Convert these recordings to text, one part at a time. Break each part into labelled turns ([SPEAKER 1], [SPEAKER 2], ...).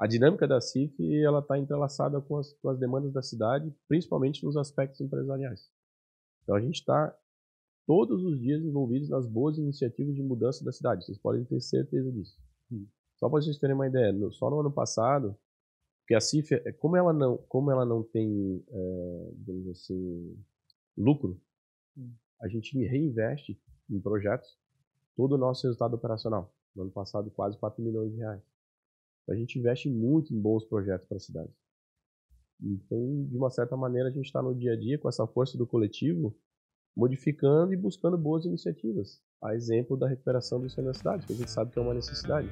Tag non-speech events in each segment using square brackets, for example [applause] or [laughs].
[SPEAKER 1] a dinâmica da CIF ela está entrelaçada com as, com as demandas da cidade, principalmente nos aspectos empresariais. Então a gente está todos os dias envolvidos nas boas iniciativas de mudança da cidade. Vocês podem ter certeza disso. Só para vocês terem uma ideia, no, só no ano passado, porque a CIF, é, como ela não, como ela não tem, é, digamos assim, lucro, a gente reinveste em projetos todo o nosso resultado operacional. No ano passado, quase 4 milhões de reais. A gente investe muito em bons projetos para a cidade. Então, de uma certa maneira, a gente está no dia a dia com essa força do coletivo, modificando e buscando boas iniciativas. A exemplo da recuperação do ensino da cidade, que a gente sabe que é uma necessidade.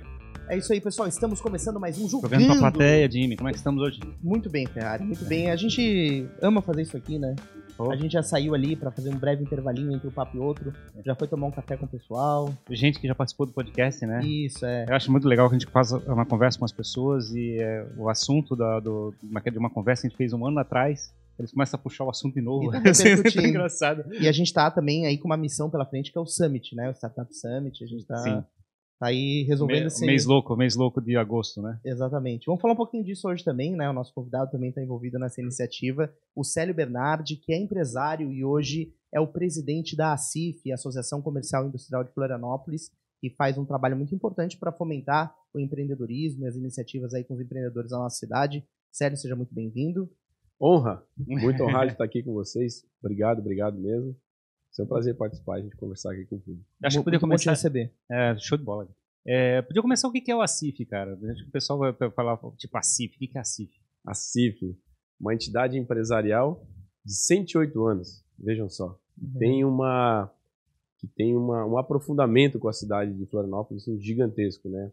[SPEAKER 2] É isso aí, pessoal. Estamos começando mais um Jogando.
[SPEAKER 3] Jogando pra plateia, Jimmy. Como é que estamos hoje?
[SPEAKER 2] Muito bem, Ferrari. Muito bem. A gente ama fazer isso aqui, né? Oh. A gente já saiu ali para fazer um breve intervalinho entre um papo e outro. Já foi tomar um café com o pessoal.
[SPEAKER 3] Gente que já participou do podcast, né?
[SPEAKER 2] Isso, é.
[SPEAKER 3] Eu acho muito legal que a gente faça uma conversa com as pessoas e é, o assunto da, do, de uma conversa que a gente fez um ano atrás. Eles começam a puxar o assunto de novo.
[SPEAKER 2] E, tá [laughs] é engraçado. e a gente tá também aí com uma missão pela frente que é o Summit, né? O Startup Summit. A gente tá. Tá aí resolvendo Me,
[SPEAKER 3] esse... Mês louco, mês louco de agosto, né?
[SPEAKER 2] Exatamente. Vamos falar um pouquinho disso hoje também, né? O nosso convidado também está envolvido nessa iniciativa, o Célio Bernardi, que é empresário e hoje é o presidente da ACIF, Associação Comercial e Industrial de Florianópolis, que faz um trabalho muito importante para fomentar o empreendedorismo e as iniciativas aí com os empreendedores da nossa cidade. Célio, seja muito bem-vindo.
[SPEAKER 1] Honra, muito honrado de estar aqui com vocês. Obrigado, obrigado mesmo. É um prazer participar, a gente conversar aqui com o público.
[SPEAKER 3] Acho que podia começar a receber. É, show de bola. É, podia começar o que é o ACIF, cara. Acho que o pessoal vai falar, tipo, ACIF, o que é a CIF?
[SPEAKER 1] A CIF, uma entidade empresarial de 108 anos, vejam só. Uhum. Tem uma que tem uma, um aprofundamento com a cidade de Florianópolis assim, gigantesco, né?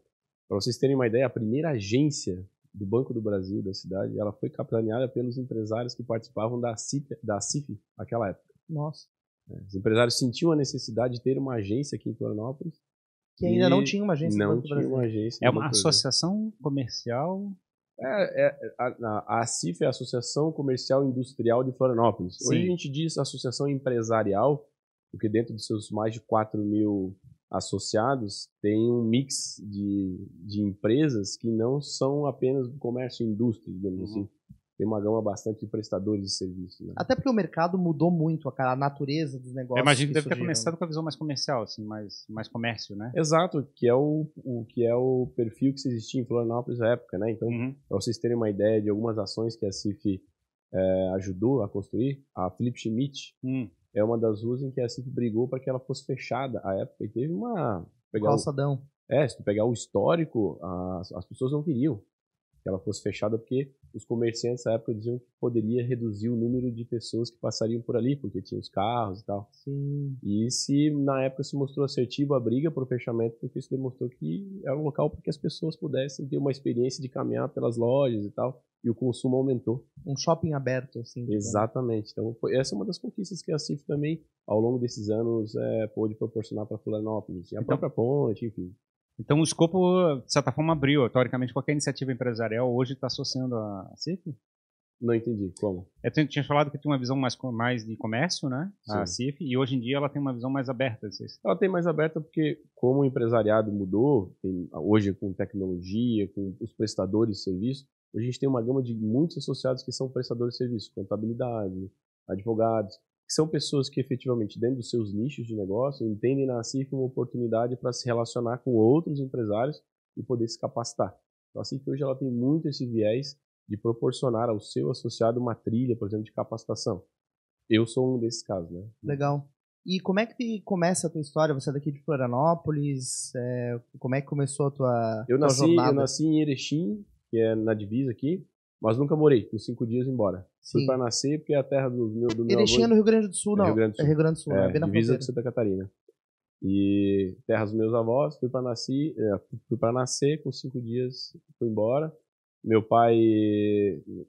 [SPEAKER 1] Para vocês terem uma ideia, a primeira agência do Banco do Brasil da cidade, ela foi capitaneada pelos empresários que participavam da CIF, da CIF naquela época.
[SPEAKER 2] Nossa.
[SPEAKER 1] Os empresários sentiam a necessidade de ter uma agência aqui em Florianópolis.
[SPEAKER 2] Que ainda não tinha uma agência
[SPEAKER 1] não tinha uma agência.
[SPEAKER 3] É uma associação comercial.
[SPEAKER 1] É, é a, a CIF é a Associação Comercial Industrial de Florianópolis. Sim. Hoje a gente diz associação empresarial, porque dentro de seus mais de 4 mil associados tem um mix de, de empresas que não são apenas do comércio e indústria, digamos uhum. assim tem uma gama bastante de prestadores de serviço. Né?
[SPEAKER 2] Até porque o mercado mudou muito, a, a natureza dos negócios. Eu
[SPEAKER 3] imagino que deve ter começado com a visão mais comercial, assim, mais, mais comércio, né?
[SPEAKER 1] Exato, que é o, o que é o perfil que existia em Florianópolis na época, né? Então, uhum. para vocês terem uma ideia de algumas ações que a CIF é, ajudou a construir, a Philip Schmidt uhum. é uma das ruas em que a CIF brigou para que ela fosse fechada à época e teve uma
[SPEAKER 2] pegar calçadão. O,
[SPEAKER 1] é, se tu pegar o histórico, as, as pessoas não queriam que ela fosse fechada, porque os comerciantes na época diziam que poderia reduzir o número de pessoas que passariam por ali, porque tinha os carros e tal.
[SPEAKER 2] Sim.
[SPEAKER 1] E se na época se mostrou assertivo a briga por fechamento, porque isso demonstrou que era um local para que as pessoas pudessem ter uma experiência de caminhar pelas lojas e tal, e o consumo aumentou.
[SPEAKER 2] Um shopping aberto, assim.
[SPEAKER 1] Exatamente. Então, foi, essa é uma das conquistas que a CIF também, ao longo desses anos, é, pôde proporcionar para Florianópolis. E a então, própria ponte, enfim.
[SPEAKER 3] Então o escopo, de certa forma, abriu. Teoricamente, qualquer iniciativa empresarial hoje está associando a CIF?
[SPEAKER 1] Não entendi. Como?
[SPEAKER 3] Eu é, tinha falado que tinha uma visão mais, mais de comércio, né? Sim. A CIF, e hoje em dia ela tem uma visão mais aberta.
[SPEAKER 1] Ela tem mais aberta porque, como o empresariado mudou, tem, hoje com tecnologia, com os prestadores de serviço, hoje a gente tem uma gama de muitos associados que são prestadores de serviço, contabilidade, advogados são pessoas que efetivamente, dentro dos seus nichos de negócio, entendem na CIF uma oportunidade para se relacionar com outros empresários e poder se capacitar. Então, a CIF hoje ela tem muito esse viés de proporcionar ao seu associado uma trilha, por exemplo, de capacitação. Eu sou um desses casos, né?
[SPEAKER 2] Legal. E como é que começa a tua história? Você é daqui de Florianópolis? É, como é que começou a tua,
[SPEAKER 1] eu
[SPEAKER 2] tua
[SPEAKER 1] nasci,
[SPEAKER 2] jornada?
[SPEAKER 1] Eu nasci em Erechim, que é na divisa aqui. Mas nunca morei, com cinco dias embora. Sim. Fui para nascer porque é a terra do meu, do meu
[SPEAKER 2] Erechim
[SPEAKER 1] avô...
[SPEAKER 2] no Rio Grande do Sul, não. É Rio Grande do Sul, é Rio Grande do Sul,
[SPEAKER 1] é,
[SPEAKER 2] é bem na
[SPEAKER 1] divisa
[SPEAKER 2] fronteira.
[SPEAKER 1] de Santa Catarina. E terra dos meus avós, fui para nascer, é, fui para nascer, com cinco dias fui embora. Meu pai,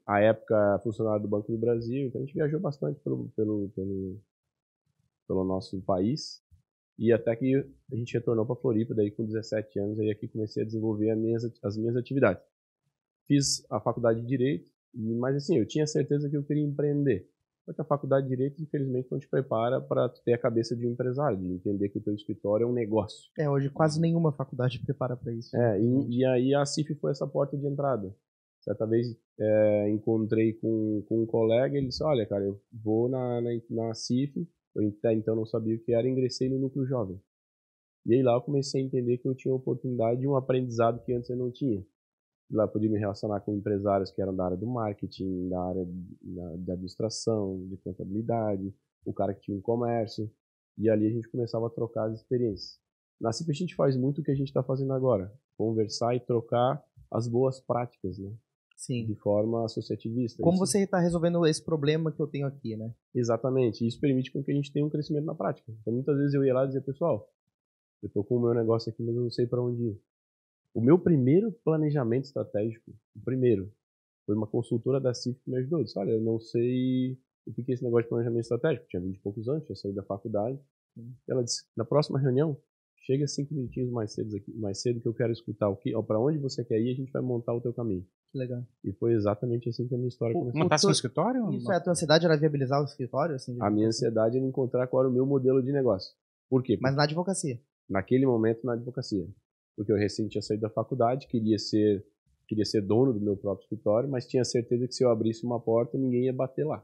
[SPEAKER 1] à época, funcionário do Banco do Brasil, então a gente viajou bastante pelo, pelo, pelo, pelo nosso país. E até que a gente retornou para Floripa, daí com 17 anos, aí aqui comecei a desenvolver as minhas, as minhas atividades fiz a faculdade de Direito, mas assim, eu tinha certeza que eu queria empreender. Só que a faculdade de Direito, infelizmente, não te prepara para ter a cabeça de um empresário, de entender que o teu escritório é um negócio.
[SPEAKER 2] É, hoje quase nenhuma faculdade prepara para isso.
[SPEAKER 1] É, e, e, aí a CIF foi essa porta de entrada. Certa vez é, encontrei com, com um colega, ele disse, olha, cara, eu vou na, na, na CIF, eu até então não sabia o que era, ingressei no núcleo jovem. E aí lá eu comecei a entender que eu tinha oportunidade de um aprendizado que antes eu não tinha. Lá podia me relacionar com empresários que eram da área do marketing, da área de administração, de contabilidade, o cara que tinha um comércio. E ali a gente começava a trocar as experiências. Na CIP a gente faz muito o que a gente está fazendo agora. Conversar e trocar as boas práticas, né?
[SPEAKER 2] Sim.
[SPEAKER 1] De forma associativista.
[SPEAKER 2] Como
[SPEAKER 1] isso...
[SPEAKER 2] você está resolvendo esse problema que eu tenho aqui, né?
[SPEAKER 1] Exatamente. Isso permite com que a gente tenha um crescimento na prática. Então muitas vezes eu ia lá e dizia, pessoal, eu estou com o meu negócio aqui, mas eu não sei para onde ir. O meu primeiro planejamento estratégico, o primeiro, foi uma consultora da CIF que me ajudou. Eu disse, olha, eu não sei o que é esse negócio de planejamento estratégico. Eu tinha 20 e poucos anos, tinha saído da faculdade. Ela disse, na próxima reunião, chega cinco minutinhos mais cedo, aqui, mais cedo que eu quero escutar o que, para onde você quer ir, a gente vai montar o teu caminho.
[SPEAKER 2] Que legal.
[SPEAKER 1] E foi exatamente assim que a minha história
[SPEAKER 3] Pô,
[SPEAKER 1] começou.
[SPEAKER 3] Montar seu escritório?
[SPEAKER 2] Isso é a tua ansiedade era viabilizar o escritório? Assim,
[SPEAKER 1] a minha ansiedade era encontrar qual era o meu modelo de negócio. Por quê?
[SPEAKER 2] Mas na advocacia?
[SPEAKER 1] Naquele momento, na advocacia porque eu recém tinha saído da faculdade, queria ser queria ser dono do meu próprio escritório, mas tinha certeza que se eu abrisse uma porta, ninguém ia bater lá.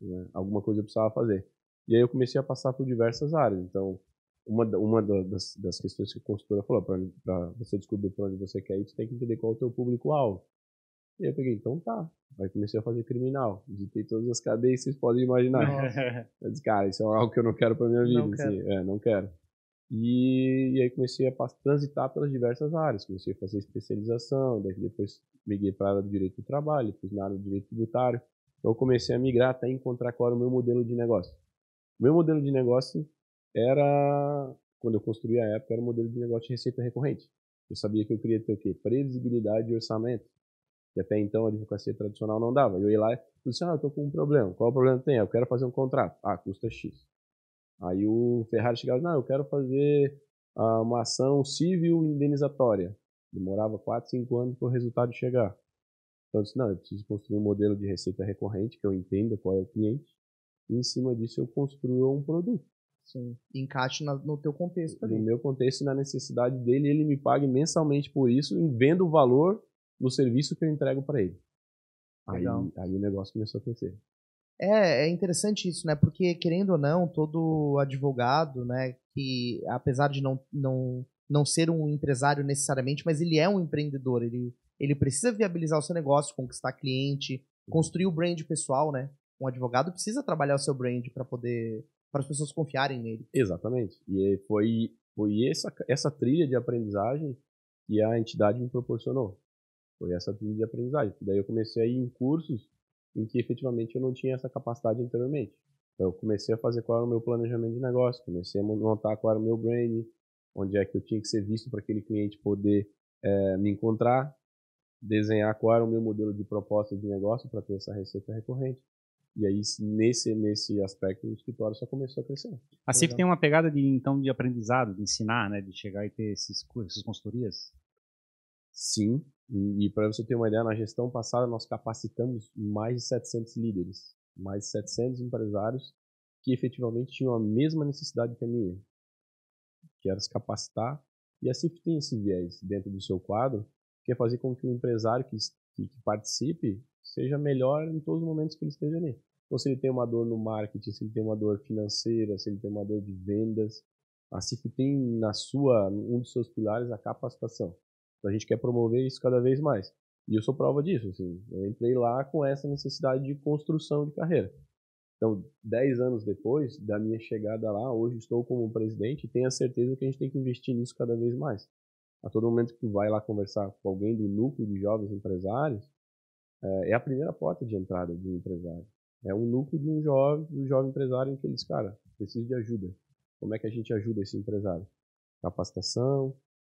[SPEAKER 1] Né? Alguma coisa eu precisava fazer. E aí eu comecei a passar por diversas áreas. Então, uma, uma das, das questões que a consultora falou, para você descobrir para onde você quer ir, você tem que entender qual é o teu público-alvo. E aí eu peguei, então tá. Aí comecei a fazer criminal. Visitei todas as cadeias que vocês podem imaginar. eu disse, cara, isso é algo que eu não quero para minha vida.
[SPEAKER 2] Não
[SPEAKER 1] assim. É, não quero. E, e, aí comecei a transitar pelas diversas áreas. Comecei a fazer especialização, daí depois migrei para a área do direito do trabalho, fiz na área do direito tributário. Então comecei a migrar até encontrar qual era o meu modelo de negócio. O meu modelo de negócio era, quando eu construí a época, era o modelo de negócio de receita recorrente. Eu sabia que eu queria ter o quê? Previsibilidade de orçamento. Que até então a advocacia tradicional não dava. Eu ia lá e disse, ah, eu estou com um problema. Qual o problema tem? Eu quero fazer um contrato. Ah, custa X. Aí o Ferrari chegava, não, eu quero fazer uh, uma ação civil indenizatória. Demorava 4, 5 anos para o resultado chegar. Então eu disse, não, eu preciso construir um modelo de receita recorrente, que eu entenda qual é o cliente, e em cima disso eu construo um produto.
[SPEAKER 2] Sim, encaixe no teu contexto.
[SPEAKER 1] Ali. No meu contexto e na necessidade dele, ele me pague mensalmente por isso e venda o valor no serviço que eu entrego para ele. Aí, aí o negócio começou a crescer.
[SPEAKER 2] É, é interessante isso, né? Porque, querendo ou não, todo advogado, né, que apesar de não, não, não ser um empresário necessariamente, mas ele é um empreendedor, ele, ele precisa viabilizar o seu negócio, conquistar cliente, construir o brand pessoal, né? Um advogado precisa trabalhar o seu brand para poder para as pessoas confiarem nele.
[SPEAKER 1] Exatamente. E foi foi essa essa trilha de aprendizagem que a entidade me proporcionou. Foi essa trilha de aprendizagem. Daí eu comecei a ir em cursos em que efetivamente eu não tinha essa capacidade anteriormente. Então, eu comecei a fazer qual era o meu planejamento de negócio, comecei a montar qual era o meu brand, onde é que eu tinha que ser visto para aquele cliente poder é, me encontrar, desenhar qual era o meu modelo de proposta de negócio para ter essa receita recorrente. E aí, nesse, nesse aspecto, o escritório só começou a crescer.
[SPEAKER 3] A CIF tem uma pegada de, então, de aprendizado, de ensinar, né? De chegar e ter esses cursos, essas consultorias?
[SPEAKER 1] Sim, e, e para você ter uma ideia, na gestão passada nós capacitamos mais de 700 líderes, mais de 700 empresários que efetivamente tinham a mesma necessidade que a minha, que era se capacitar. E a CIF tem esse viés dentro do seu quadro, que é fazer com que o empresário que, que, que participe seja melhor em todos os momentos que ele esteja ali. Então, se ele tem uma dor no marketing, se ele tem uma dor financeira, se ele tem uma dor de vendas, a CIF tem na sua, um dos seus pilares a capacitação. Então a gente quer promover isso cada vez mais. E eu sou prova disso. Assim, eu entrei lá com essa necessidade de construção de carreira. Então, dez anos depois da minha chegada lá, hoje estou como presidente e tenho a certeza que a gente tem que investir nisso cada vez mais. A todo momento que tu vai lá conversar com alguém do núcleo de jovens empresários, é, é a primeira porta de entrada de um empresário. É um núcleo de um jovem, um jovem empresário em que eles, cara, preciso de ajuda. Como é que a gente ajuda esse empresário? Capacitação,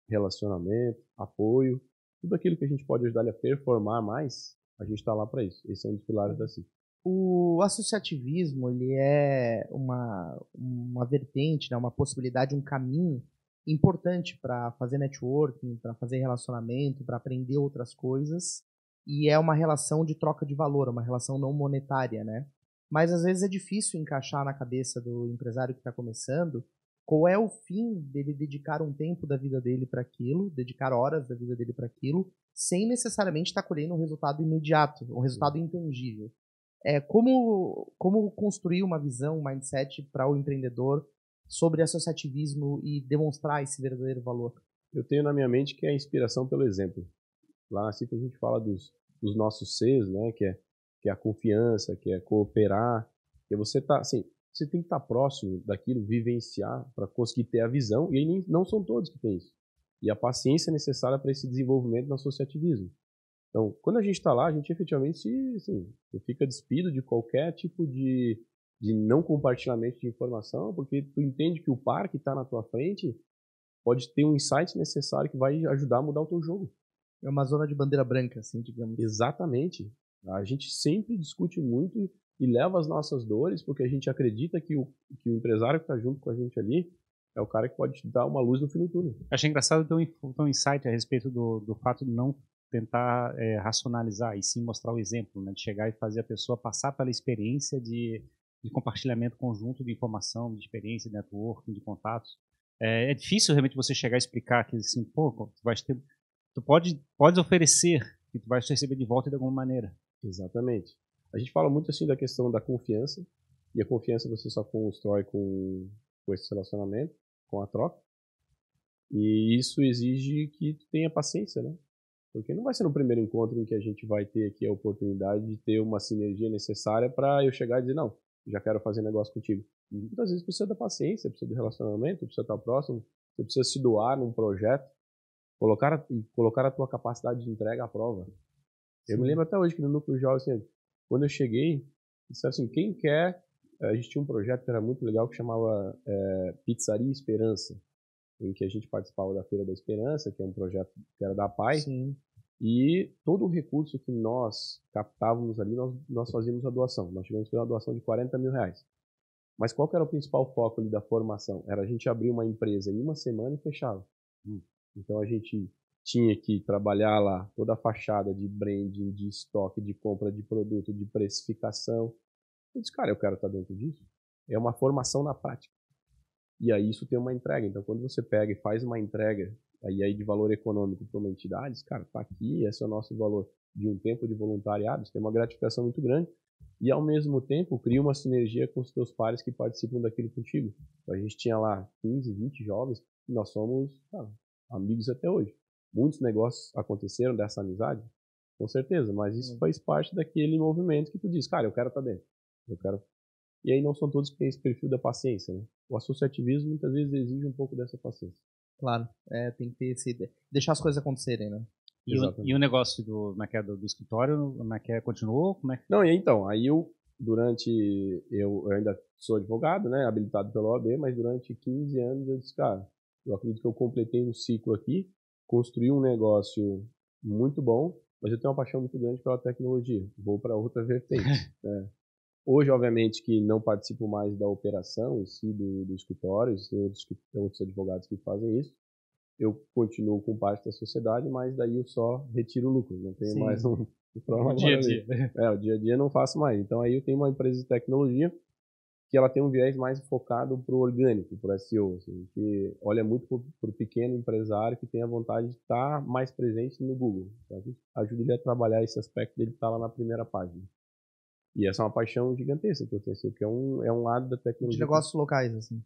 [SPEAKER 1] relacionamento, apoio, tudo aquilo que a gente pode ajudar ele a performar mais, a gente está lá para isso. Esse é um dos pilares da CIF.
[SPEAKER 2] O associativismo ele é uma, uma vertente, né, uma possibilidade, um caminho importante para fazer networking, para fazer relacionamento, para aprender outras coisas. E é uma relação de troca de valor, uma relação não monetária, né? mas às vezes é difícil encaixar na cabeça do empresário que está começando qual é o fim dele dedicar um tempo da vida dele para aquilo, dedicar horas da vida dele para aquilo, sem necessariamente estar tá colhendo um resultado imediato, um resultado intangível. É, como, como construir uma visão, um mindset para o empreendedor sobre associativismo e demonstrar esse verdadeiro valor?
[SPEAKER 1] Eu tenho na minha mente que é a inspiração pelo exemplo. Lá assim que a gente fala dos, dos nossos Cs, né, que é, que é a confiança, que é cooperar, que é você tá, assim, você tem que estar próximo daquilo, vivenciar, para conseguir ter a visão, e aí não são todos que têm isso. E a paciência necessária para esse desenvolvimento no associativismo. Então, quando a gente está lá, a gente efetivamente se, assim, fica despido de qualquer tipo de, de não compartilhamento de informação, porque tu entende que o par que está na tua frente pode ter um insight necessário que vai ajudar a mudar o teu jogo.
[SPEAKER 2] É uma zona de bandeira branca, assim, digamos.
[SPEAKER 1] Exatamente. A gente sempre discute muito e leva as nossas dores, porque a gente acredita que o, que o empresário que está junto com a gente ali é o cara que pode te dar uma luz no fim do túnel.
[SPEAKER 3] Achei engraçado ter um, um insight a respeito do, do fato de não tentar é, racionalizar e sim mostrar o exemplo, né, de chegar e fazer a pessoa passar pela experiência de, de compartilhamento conjunto de informação, de experiência, de networking, de contatos. É, é difícil realmente você chegar e explicar que assim, pô, tu ter, tu pode, pode oferecer que tu vai receber de volta de alguma maneira.
[SPEAKER 1] Exatamente. A gente fala muito assim da questão da confiança, e a confiança você só constrói com, com esse relacionamento, com a troca. E isso exige que tu tenha paciência, né? Porque não vai ser no primeiro encontro em que a gente vai ter aqui a oportunidade de ter uma sinergia necessária para eu chegar e dizer, não, já quero fazer negócio contigo. Muitas vezes precisa da paciência, precisa do relacionamento, precisa estar próximo, você precisa se doar num projeto, colocar a, colocar a tua capacidade de entrega à prova. Sim. Eu me lembro até hoje que no Núcleo Jovem, assim, quando eu cheguei, disse assim, quem quer... A gente tinha um projeto que era muito legal que chamava é, Pizzaria Esperança, em que a gente participava da Feira da Esperança, que é um projeto que era da PAI. Sim. E todo o recurso que nós captávamos ali, nós, nós fazíamos a doação. Nós tivemos uma doação de 40 mil reais. Mas qual era o principal foco ali da formação? Era a gente abrir uma empresa em uma semana e fechava. Hum. Então a gente tinha que trabalhar lá toda a fachada de branding, de estoque, de compra de produto, de precificação. Eu disse, cara, eu quero estar dentro disso. É uma formação na prática. E aí isso tem uma entrega. Então quando você pega e faz uma entrega aí, aí de valor econômico para uma entidade, cara, tá aqui, esse é o nosso valor de um tempo de voluntariado, você tem uma gratificação muito grande e ao mesmo tempo cria uma sinergia com os teus pares que participam daquilo contigo. Então, a gente tinha lá 15, 20 jovens e nós somos amigos até hoje. Muitos negócios aconteceram dessa amizade, com certeza, mas isso faz parte daquele movimento que tu diz, cara, eu quero estar tá dentro, eu quero. E aí não são todos que têm esse perfil da paciência, né? O associativismo muitas vezes exige um pouco dessa paciência.
[SPEAKER 2] Claro, é, tem que ter esse, deixar as coisas acontecerem, né?
[SPEAKER 3] E o, e o, negócio do, é é, do, do escritório, que é, continuou? Como é que...
[SPEAKER 1] Não, e então, aí eu, durante, eu, eu ainda sou advogado, né, habilitado pela OAB, mas durante 15 anos eu disse, cara, eu acredito que eu completei um ciclo aqui, construí um negócio muito bom, mas eu tenho uma paixão muito grande pela tecnologia, vou para outra vertente. [laughs] né? Hoje, obviamente, que não participo mais da operação em si do, do escritório, tem outros, outros advogados que fazem isso, eu continuo com parte da sociedade, mas daí eu só retiro o lucro, não tenho Sim. mais um, [laughs]
[SPEAKER 3] um dia a dia.
[SPEAKER 1] É, o dia a dia não faço mais. Então aí eu tenho uma empresa de tecnologia que ela tem um viés mais focado para o orgânico, para o SEO, assim, que olha muito para o pequeno empresário que tem a vontade de estar tá mais presente no Google. Então, ajuda ele a trabalhar esse aspecto dele estar tá lá na primeira página. E essa é uma paixão gigantesca que eu tenho, assim, porque é um, é um lado da tecnologia.
[SPEAKER 2] De negócios locais, assim.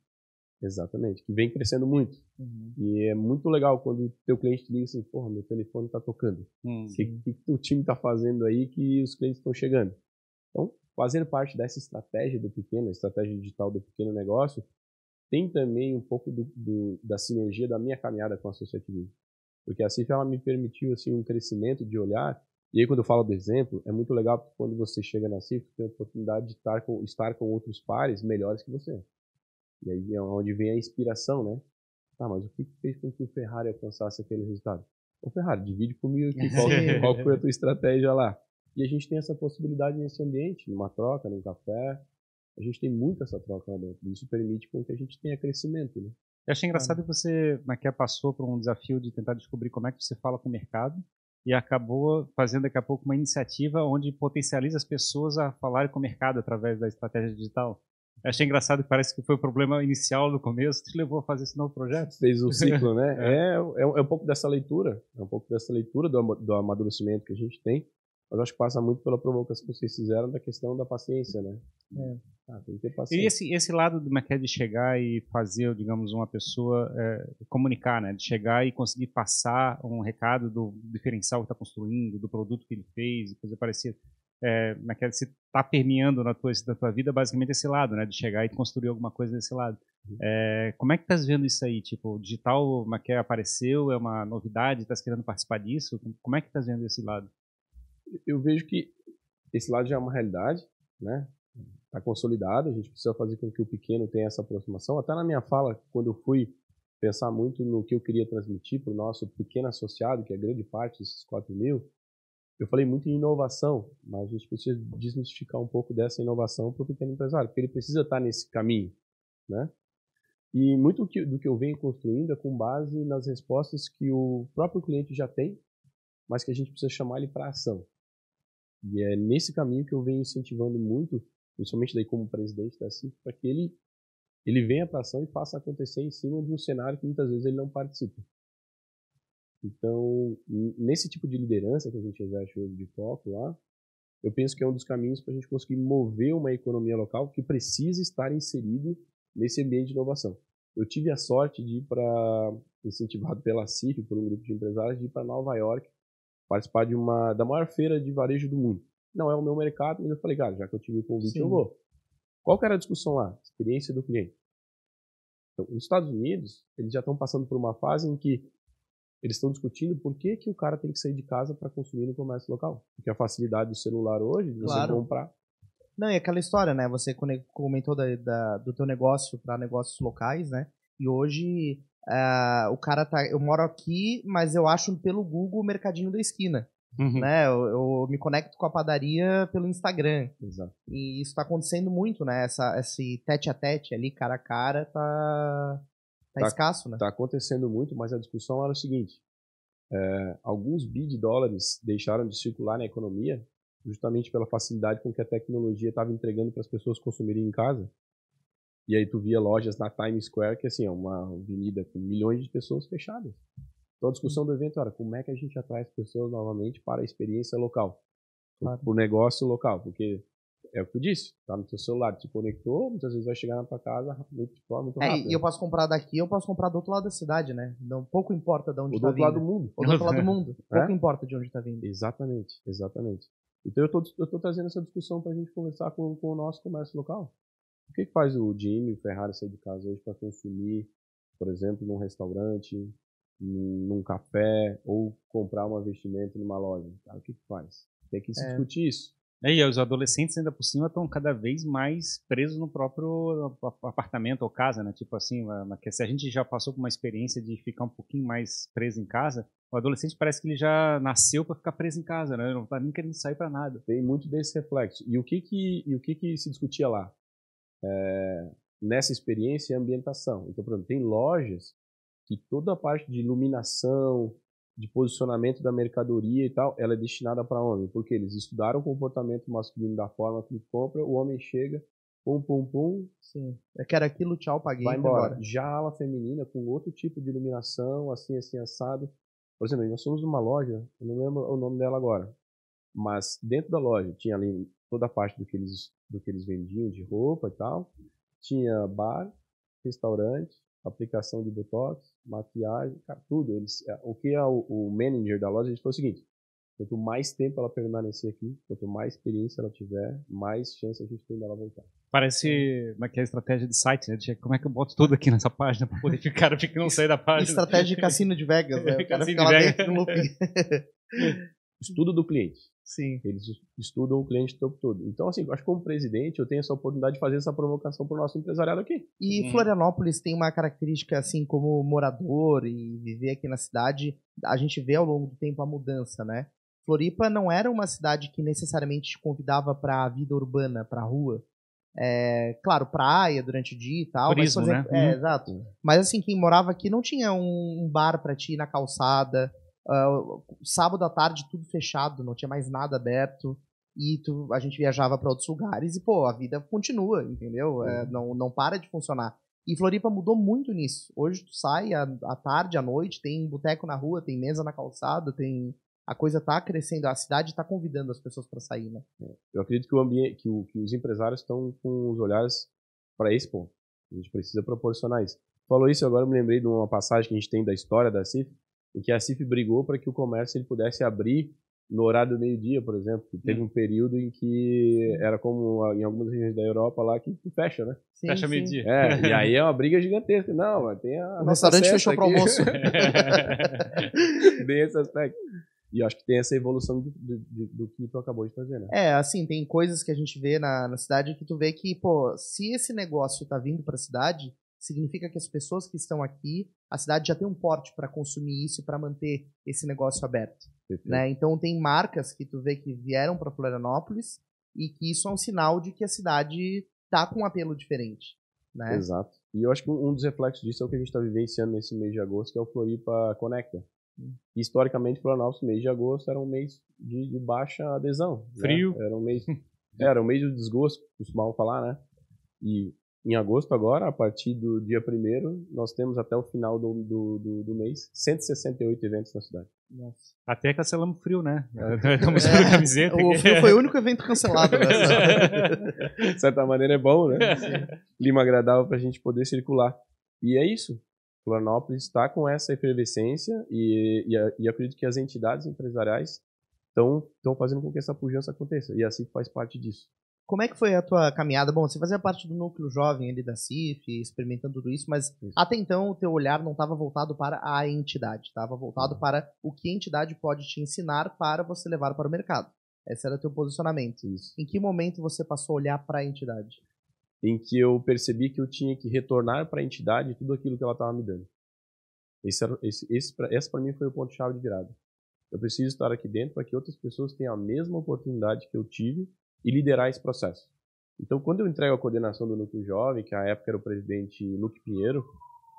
[SPEAKER 1] Exatamente, que vem crescendo muito. Uhum. E é muito legal quando o teu cliente te liga assim, porra, meu telefone está tocando. Uhum. O que, que, que o time está fazendo aí que os clientes estão chegando? Então, fazendo parte dessa estratégia do pequeno, estratégia digital do pequeno negócio, tem também um pouco do, do, da sinergia da minha caminhada com a associativismo. Porque a CIF ela me permitiu assim um crescimento de olhar. E aí quando eu falo do exemplo, é muito legal porque quando você chega na CIF, você tem a oportunidade de estar com, estar com outros pares melhores que você. E aí é onde vem a inspiração, né? Tá, mas o que fez com que o Ferrari alcançasse aquele resultado? Ô Ferrari, divide comigo aqui [laughs] qual, qual foi a tua estratégia lá. E a gente tem essa possibilidade nesse ambiente, numa troca, num café. A gente tem muito essa troca lá dentro. Isso permite com que a gente tenha crescimento, né?
[SPEAKER 3] Eu achei engraçado que você, Maquia, passou por um desafio de tentar descobrir como é que você fala com o mercado e acabou fazendo daqui a pouco uma iniciativa onde potencializa as pessoas a falarem com o mercado através da estratégia digital. Eu achei engraçado que parece que foi o problema inicial no começo que te levou a fazer esse novo projeto.
[SPEAKER 1] Fez o ciclo, [laughs] né? é. É, é, é, um pouco dessa leitura, é um pouco dessa leitura do, do amadurecimento que a gente tem, mas acho que passa muito pela provocação que vocês fizeram da questão da paciência, né? É.
[SPEAKER 3] Ah, tem que ter paciência. E esse, esse lado do Maquia de chegar e fazer, digamos, uma pessoa é, comunicar, né? De chegar e conseguir passar um recado do diferencial que está construindo, do produto que ele fez, coisa parecida. É, naquela, se está permeando na tua, tua vida basicamente esse lado, né? De chegar e construir alguma coisa desse lado. Uhum. É, como é que estás vendo isso aí? Tipo, o digital Maquia apareceu, é uma novidade, estás querendo participar disso? Como é que estás vendo esse lado?
[SPEAKER 1] Eu vejo que esse lado já é uma realidade, né? Está consolidado, a gente precisa fazer com que o pequeno tenha essa aproximação. Até na minha fala, quando eu fui pensar muito no que eu queria transmitir para o nosso pequeno associado, que é grande parte desses 4 mil, eu falei muito em inovação, mas a gente precisa desmistificar um pouco dessa inovação para o pequeno empresário, porque ele precisa estar nesse caminho, né? E muito do que eu venho construindo é com base nas respostas que o próprio cliente já tem, mas que a gente precisa chamar ele para ação. E é nesse caminho que eu venho incentivando muito, principalmente daí como presidente da CIF, para que ele ele venha para ação e faça acontecer em cima de um cenário que muitas vezes ele não participa. Então, nesse tipo de liderança que a gente exerce hoje de foco lá, eu penso que é um dos caminhos para a gente conseguir mover uma economia local que precisa estar inserido nesse ambiente de inovação. Eu tive a sorte de ir para, incentivado pela CIF, por um grupo de empresários, de ir para Nova York participar de uma da maior feira de varejo do mundo. Não é o meu mercado, mas eu falei, cara, já que eu tive o convite, Sim. eu vou. Qual que era a discussão lá? Experiência do cliente. Então, nos Estados Unidos, eles já estão passando por uma fase em que eles estão discutindo por que, que o cara tem que sair de casa para consumir no comércio local. Porque a facilidade do celular hoje, de claro. você comprar.
[SPEAKER 2] Não, é aquela história, né? Você comentou da, da do teu negócio para negócios locais, né? E hoje Uh, o cara tá. Eu moro aqui, mas eu acho pelo Google o mercadinho da esquina. Uhum. Né? Eu, eu, me conecto com a padaria pelo Instagram.
[SPEAKER 1] Exato.
[SPEAKER 2] E isso está acontecendo muito, né? Essa, esse tete a tete ali, cara a cara, tá, tá, tá escasso, né?
[SPEAKER 1] Tá acontecendo muito, mas a discussão era o seguinte: é, alguns bi de dólares deixaram de circular na economia justamente pela facilidade com que a tecnologia estava entregando para as pessoas consumirem em casa. E aí tu via lojas na Times Square, que assim, é uma avenida com milhões de pessoas fechadas. Então a discussão do evento era como é que a gente atrai as pessoas novamente para a experiência local, para o negócio local, porque é o que tu disse, tá no teu celular, te conectou, muitas vezes vai chegar na tua casa muito, muito
[SPEAKER 2] é, rápido. É, e eu posso comprar daqui, eu posso comprar do outro lado da cidade, né? Não, pouco importa de onde está
[SPEAKER 1] vindo. do outro lado do mundo.
[SPEAKER 2] Ou do outro lado do [laughs] mundo. Pouco é? importa de onde está vindo.
[SPEAKER 1] Exatamente, exatamente. Então eu tô trazendo essa discussão para a gente conversar com, com o nosso comércio local. O que, faz o Jimmy, o Ferrari sair de casa hoje para consumir, por exemplo, num restaurante, num café ou comprar uma vestimenta numa loja? Cara, o que, que faz? Tem que se é. discutir isso.
[SPEAKER 3] É, e os adolescentes ainda por cima estão cada vez mais presos no próprio apartamento ou casa, né? Tipo assim, se a gente já passou por uma experiência de ficar um pouquinho mais preso em casa, o adolescente parece que ele já nasceu para ficar preso em casa, né? Ele não está nem querendo sair para nada.
[SPEAKER 1] Tem muito desse reflexo. E o que que, e o que, que se discutia lá? É, nessa experiência e ambientação. Então, por exemplo, tem lojas que toda a parte de iluminação, de posicionamento da mercadoria e tal, ela é destinada para homem, porque eles estudaram o comportamento masculino da forma que compra, o homem chega, pum, pum, pum.
[SPEAKER 2] Sim. Eu quero aquilo, tchau, paguei.
[SPEAKER 1] Vai embora. embora. Já a ala feminina, com outro tipo de iluminação, assim, assim, assado. Por exemplo, nós somos numa loja, eu não lembro o nome dela agora, mas dentro da loja tinha ali toda a parte do que eles, do que eles vendiam de roupa e tal. Tinha bar, restaurante, aplicação de botox, maquiagem, cara, tudo. Eles, é, o que é o, manager da loja disse foi o seguinte: quanto mais tempo ela permanecer aqui, quanto mais experiência ela tiver, mais chance a gente tem dela voltar.
[SPEAKER 3] Parece uma que é a estratégia de site, né? De como é que eu boto tudo aqui nessa página para poder ficar, ficar não sair da página.
[SPEAKER 2] Estratégia de cassino de Vegas, né? [laughs] O cara fica lá dentro no [laughs]
[SPEAKER 1] Estudo do cliente.
[SPEAKER 2] Sim.
[SPEAKER 1] Eles estudam o cliente o tempo todo. Então, assim, acho que como presidente eu tenho essa oportunidade de fazer essa provocação para o nosso empresariado aqui.
[SPEAKER 2] E hum. Florianópolis tem uma característica, assim, como morador e viver aqui na cidade, a gente vê ao longo do tempo a mudança, né? Floripa não era uma cidade que necessariamente te convidava para a vida urbana, para a rua. É, claro, praia durante o dia e tal.
[SPEAKER 3] Turismo,
[SPEAKER 2] mas,
[SPEAKER 3] né?
[SPEAKER 2] É, uhum. exato. Mas assim, quem morava aqui não tinha um, bar para ti ir na calçada, Uh, sábado à tarde tudo fechado, não tinha mais nada aberto e tu, a gente viajava para outros lugares e pô, a vida continua, entendeu? É, uhum. não, não para de funcionar. E Floripa mudou muito nisso. Hoje tu sai à, à tarde, à noite, tem boteco na rua, tem mesa na calçada, tem a coisa tá crescendo, a cidade está convidando as pessoas para sair, né?
[SPEAKER 1] É. Eu acredito que o ambiente, que, o, que os empresários estão com os olhares para esse ponto. A gente precisa proporcionar isso. Falou isso, agora eu me lembrei de uma passagem que a gente tem da história da CIF, em que a CIF brigou para que o comércio ele pudesse abrir no horário do meio-dia, por exemplo. Teve um período em que era como em algumas regiões da Europa lá que fecha, né?
[SPEAKER 3] Sim, fecha meio-dia.
[SPEAKER 1] É, e [laughs] aí é uma briga gigantesca. Não, mas tem a.
[SPEAKER 2] O restaurante fechou para almoço. [laughs]
[SPEAKER 1] Bem esse aspecto. E acho que tem essa evolução do, do, do, que tu acabou de fazer, né?
[SPEAKER 2] É, assim, tem coisas que a gente vê na, na cidade que tu vê que, pô, se esse negócio tá vindo para a cidade, significa que as pessoas que estão aqui, a cidade já tem um porte para consumir isso e para manter esse negócio aberto. Né? Então tem marcas que tu vê que vieram para Florianópolis e que isso é um sinal de que a cidade tá com um apelo diferente. Né?
[SPEAKER 1] Exato. E eu acho que um dos reflexos disso é o que a gente está vivenciando nesse mês de agosto, que é o Floripa Conecta. Historicamente, Florianópolis, mês de agosto, era um mês de, de baixa adesão.
[SPEAKER 3] Né? Frio.
[SPEAKER 1] Né? Era um mês. [laughs] Era um mês de desgosto, costumavam falar, né? E em agosto agora, a partir do dia 1 nós temos até o final do, do, do, do, mês 168 eventos na cidade.
[SPEAKER 3] Nossa. Até cancelamos o frio, né? [laughs] Estamos é, camiseta.
[SPEAKER 2] O frio foi o único evento cancelado. Né? [laughs]
[SPEAKER 1] de certa maneira é bom, né? Clima agradável para a gente poder circular. E é isso. Florianópolis está com essa efervescência e, e, e acredito que as entidades empresariais estão fazendo com que essa pujança aconteça. E assim faz parte disso.
[SPEAKER 2] Como é que foi a tua caminhada? Bom, você fazia parte do núcleo jovem ali da CIF, experimentando tudo isso, mas isso. até então o teu olhar não estava voltado para a entidade, estava voltado uhum. para o que a entidade pode te ensinar para você levar para o mercado. Esse era o teu posicionamento. Isso. Em que momento você passou a olhar para a entidade?
[SPEAKER 1] Em que eu percebi que eu tinha que retornar para a entidade tudo aquilo que ela estava me dando. Esse, era, esse, esse, esse para mim foi o ponto-chave de virada. Eu preciso estar aqui dentro para que outras pessoas tenham a mesma oportunidade que eu tive e liderar esse processo. Então, quando eu entrego a coordenação do Núcleo Jovem, que a época era o presidente Luque Pinheiro,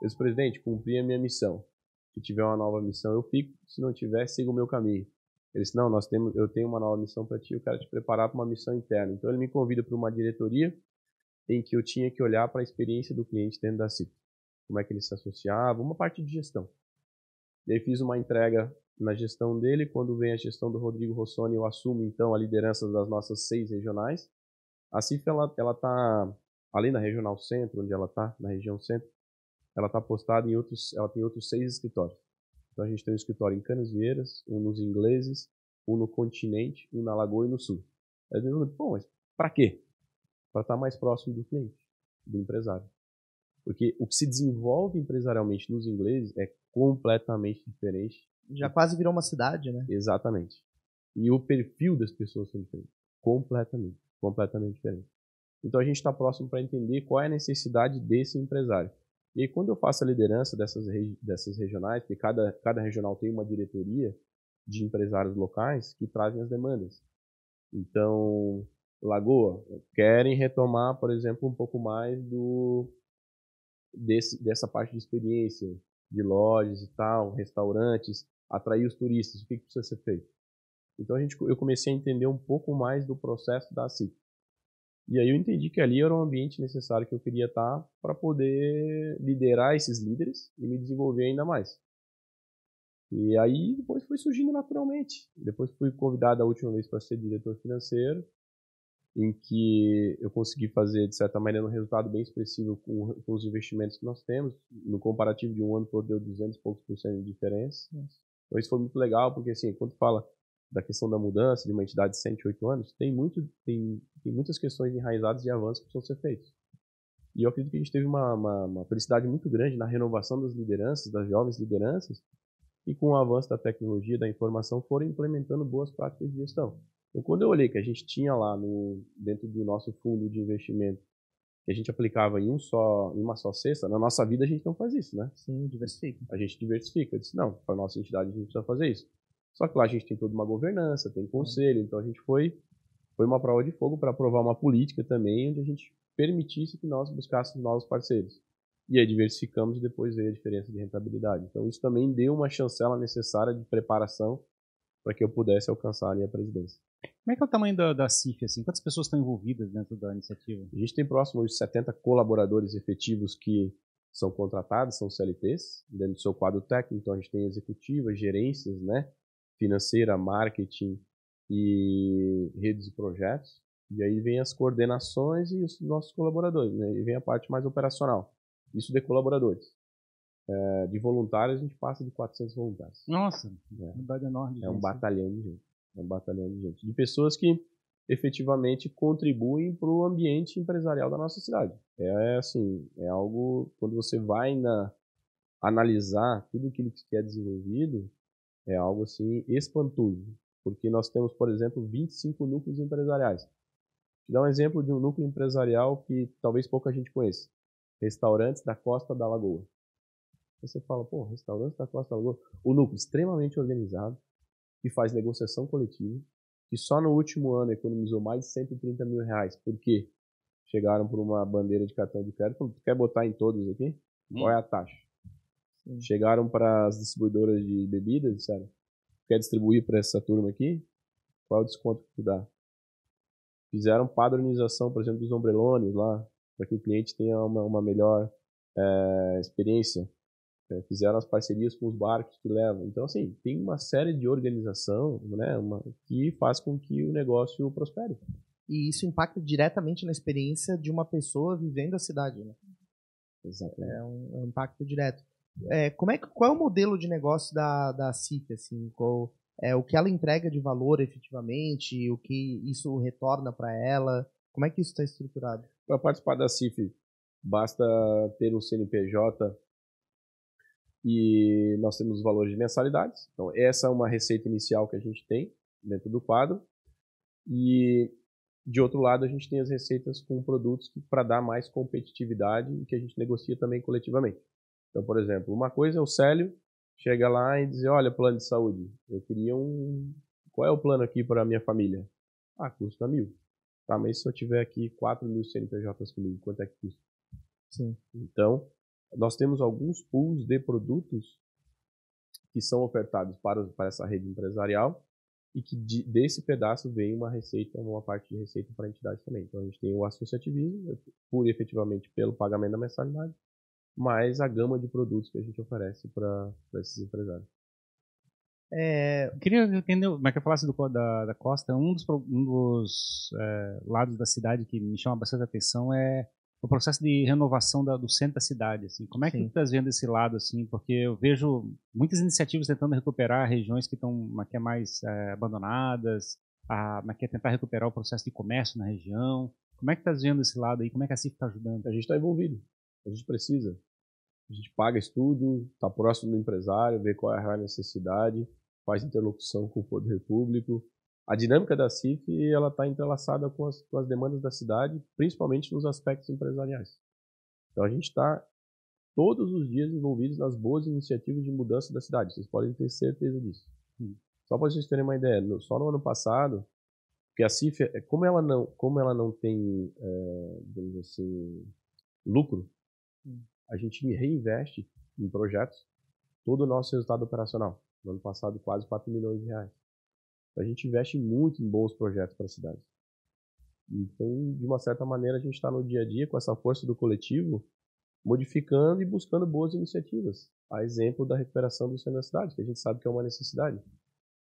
[SPEAKER 1] eu disse, presidente, cumpri a minha missão. Se tiver uma nova missão, eu fico. Se não tiver, siga o meu caminho. Ele disse, não, nós temos, eu tenho uma nova missão para ti, eu quero te preparar para uma missão interna. Então, ele me convida para uma diretoria em que eu tinha que olhar para a experiência do cliente dentro da CIP. Como é que ele se associava, uma parte de gestão. E aí fiz uma entrega na gestão dele. Quando vem a gestão do Rodrigo Rossoni, eu assumo então a liderança das nossas seis regionais. A CIF ela ela está além da regional centro, onde ela está na região centro, ela está postada em outros, ela tem outros seis escritórios. Então a gente tem um escritório em Canasvieiras, um nos ingleses, um no continente, um na Lagoa e no sul. Aí eu digo, pô, mas para quê? Para estar tá mais próximo do cliente, do empresário. Porque o que se desenvolve empresarialmente nos ingleses é completamente diferente
[SPEAKER 2] já quase virou uma cidade, né?
[SPEAKER 1] Exatamente. E o perfil das pessoas são diferentes. Completamente. Completamente diferente. Então a gente está próximo para entender qual é a necessidade desse empresário. E aí, quando eu faço a liderança dessas, dessas regionais, porque cada, cada regional tem uma diretoria de empresários locais que trazem as demandas. Então, Lagoa, querem retomar, por exemplo, um pouco mais do desse, dessa parte de experiência, de lojas e tal, restaurantes, atrair os turistas, o que, precisa ser feito? Então a gente, eu comecei a entender um pouco mais do processo da CIC. E aí eu entendi que ali era um ambiente necessário que eu queria estar para poder liderar esses líderes e me desenvolver ainda mais. E aí depois foi surgindo naturalmente. Depois fui convidado a última vez para ser diretor financeiro em que eu consegui fazer, de certa maneira, um resultado bem expressivo com, com os investimentos que nós temos. No comparativo de um ano deu 200 e poucos por cento de diferença. Então isso foi muito legal, porque assim, quando fala da questão da mudança de uma entidade de 108 anos, tem, muito, tem, tem muitas questões enraizadas de avanços que precisam ser feitos. E eu acredito que a gente teve uma, uma, uma felicidade muito grande na renovação das lideranças, das jovens lideranças, e com o avanço da tecnologia, da informação, foram implementando boas práticas de gestão. Então, quando eu olhei que a gente tinha lá no, dentro do nosso fundo de investimento, que a gente aplicava em um só, em uma só cesta, na nossa vida a gente não faz isso, né?
[SPEAKER 2] Sim, diversifica.
[SPEAKER 1] A gente diversifica. Eu disse, não, para nossa entidade a gente precisa fazer isso. Só que lá a gente tem toda uma governança, tem conselho, então a gente foi foi uma prova de fogo para aprovar uma política também onde a gente permitisse que nós buscássemos novos parceiros. E aí diversificamos e depois veio a diferença de rentabilidade. Então isso também deu uma chancela necessária de preparação para que eu pudesse alcançar a minha presidência.
[SPEAKER 3] Como é que é o tamanho da, da CIF? Assim? Quantas pessoas estão envolvidas dentro da iniciativa?
[SPEAKER 1] A gente tem próximo de 70 colaboradores efetivos que são contratados, são CLTs, dentro do seu quadro técnico. Então a gente tem executivas, gerências, né? financeira, marketing e redes e projetos. E aí vem as coordenações e os nossos colaboradores, né? E vem a parte mais operacional. Isso de colaboradores. É, de voluntários, a gente passa de 400 voluntários.
[SPEAKER 3] Nossa, é. uma enorme
[SPEAKER 1] É um batalhão de gente. É um batalhão de gente. De pessoas que efetivamente contribuem para o ambiente empresarial da nossa cidade. É assim, é algo, quando você vai na, analisar tudo aquilo que é desenvolvido, é algo assim espantoso. Porque nós temos, por exemplo, 25 núcleos empresariais. Vou dar um exemplo de um núcleo empresarial que talvez pouca gente conheça. Restaurantes da Costa da Lagoa. Você fala, pô, restaurantes da Costa da Lagoa. O núcleo extremamente organizado, que faz negociação coletiva, que só no último ano economizou mais de 130 mil reais. Por quê? Chegaram por uma bandeira de cartão de crédito. Tu quer botar em todos aqui? Hum. Qual é a taxa? Sim. Chegaram para as distribuidoras de bebidas e disseram: Quer distribuir para essa turma aqui? Qual é o desconto que tu dá? Fizeram padronização, por exemplo, dos ombrelones lá, para que o cliente tenha uma, uma melhor é, experiência. É, fizeram as parcerias com os barcos que levam. Então, assim, tem uma série de organização né, uma, que faz com que o negócio prospere.
[SPEAKER 2] E isso impacta diretamente na experiência de uma pessoa vivendo a cidade. Né?
[SPEAKER 1] Exato.
[SPEAKER 2] É um, é um impacto direto. É, como é, qual é o modelo de negócio da, da CIF? Assim, qual, é, o que ela entrega de valor efetivamente, o que isso retorna para ela? Como é que isso está estruturado?
[SPEAKER 1] Para participar da CIF, basta ter um CNPJ e nós temos os valores de mensalidades. Então, essa é uma receita inicial que a gente tem dentro do quadro. E, de outro lado, a gente tem as receitas com produtos para dar mais competitividade e que a gente negocia também coletivamente. Então, por exemplo, uma coisa é o Célio chega lá e dizer, olha, plano de saúde, eu queria um... Qual é o plano aqui para a minha família? Ah, custa mil. Tá, mas se eu tiver aqui 4 mil CNPJs comigo, quanto é que custa?
[SPEAKER 2] Sim.
[SPEAKER 1] Então, nós temos alguns pools de produtos que são ofertados para, para essa rede empresarial e que de, desse pedaço vem uma receita, uma parte de receita para a entidade também. Então a gente tem o associativismo, por efetivamente pelo pagamento da mensalidade, mais a gama de produtos que a gente oferece para esses empresários.
[SPEAKER 3] É, eu queria entender, como é que eu falasse do, da, da Costa, um dos, um dos é, lados da cidade que me chama bastante atenção é o processo de renovação da, do centro da cidade, assim. Como é que Sim. tu estás vendo esse lado, assim? Porque eu vejo muitas iniciativas tentando recuperar regiões que estão que é mais é, abandonadas, a, que é tentar recuperar o processo de comércio na região. Como é que estás vendo esse lado aí? Como é que a CIF está ajudando?
[SPEAKER 1] A gente está envolvido. A gente precisa. A gente paga estudo, está próximo do empresário, vê qual é a real necessidade, faz interlocução com o poder público, a dinâmica da CIF ela está entrelaçada com as, com as demandas da cidade, principalmente nos aspectos empresariais. Então a gente está todos os dias envolvidos nas boas iniciativas de mudança da cidade. Vocês podem ter certeza disso. Hum. Só para vocês terem uma ideia, no, só no ano passado, porque a CIF, é, como ela não, como ela não tem, é, digamos assim, lucro, hum. a gente reinveste em projetos todo o nosso resultado operacional. No ano passado, quase 4 milhões de reais. A gente investe muito em bons projetos para a cidade. Então, de uma certa maneira, a gente está no dia a dia com essa força do coletivo, modificando e buscando boas iniciativas. A exemplo da recuperação do centro da cidade, que a gente sabe que é uma necessidade.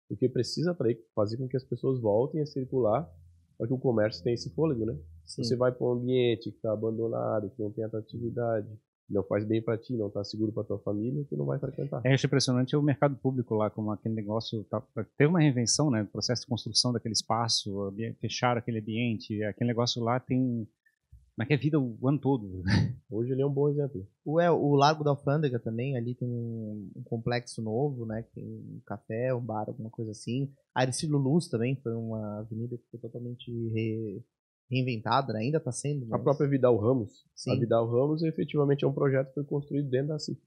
[SPEAKER 1] Porque precisa fazer com que as pessoas voltem a circular para que o comércio tenha esse fôlego, né? Sim. Você vai para um ambiente que está abandonado, que não tem atratividade, não faz bem para ti, não está seguro para tua família, tu não vai frequentar.
[SPEAKER 3] É impressionante o mercado público lá, como aquele negócio tá, teve uma reinvenção, né, processo de construção daquele espaço, fechar aquele ambiente, aquele negócio lá tem mas que é vida o ano todo. [laughs]
[SPEAKER 1] Hoje ele é um bom exemplo.
[SPEAKER 2] O, é, o Largo da Alfândega também, ali tem um, um, complexo novo, né? Tem um café, um bar, alguma coisa assim. A Arcílio Luz também foi uma avenida que foi totalmente re, reinventada, né? ainda está sendo.
[SPEAKER 1] Mas... A própria Vidal Ramos. Sim. A Vidal Ramos efetivamente é um projeto que foi construído dentro da CIP.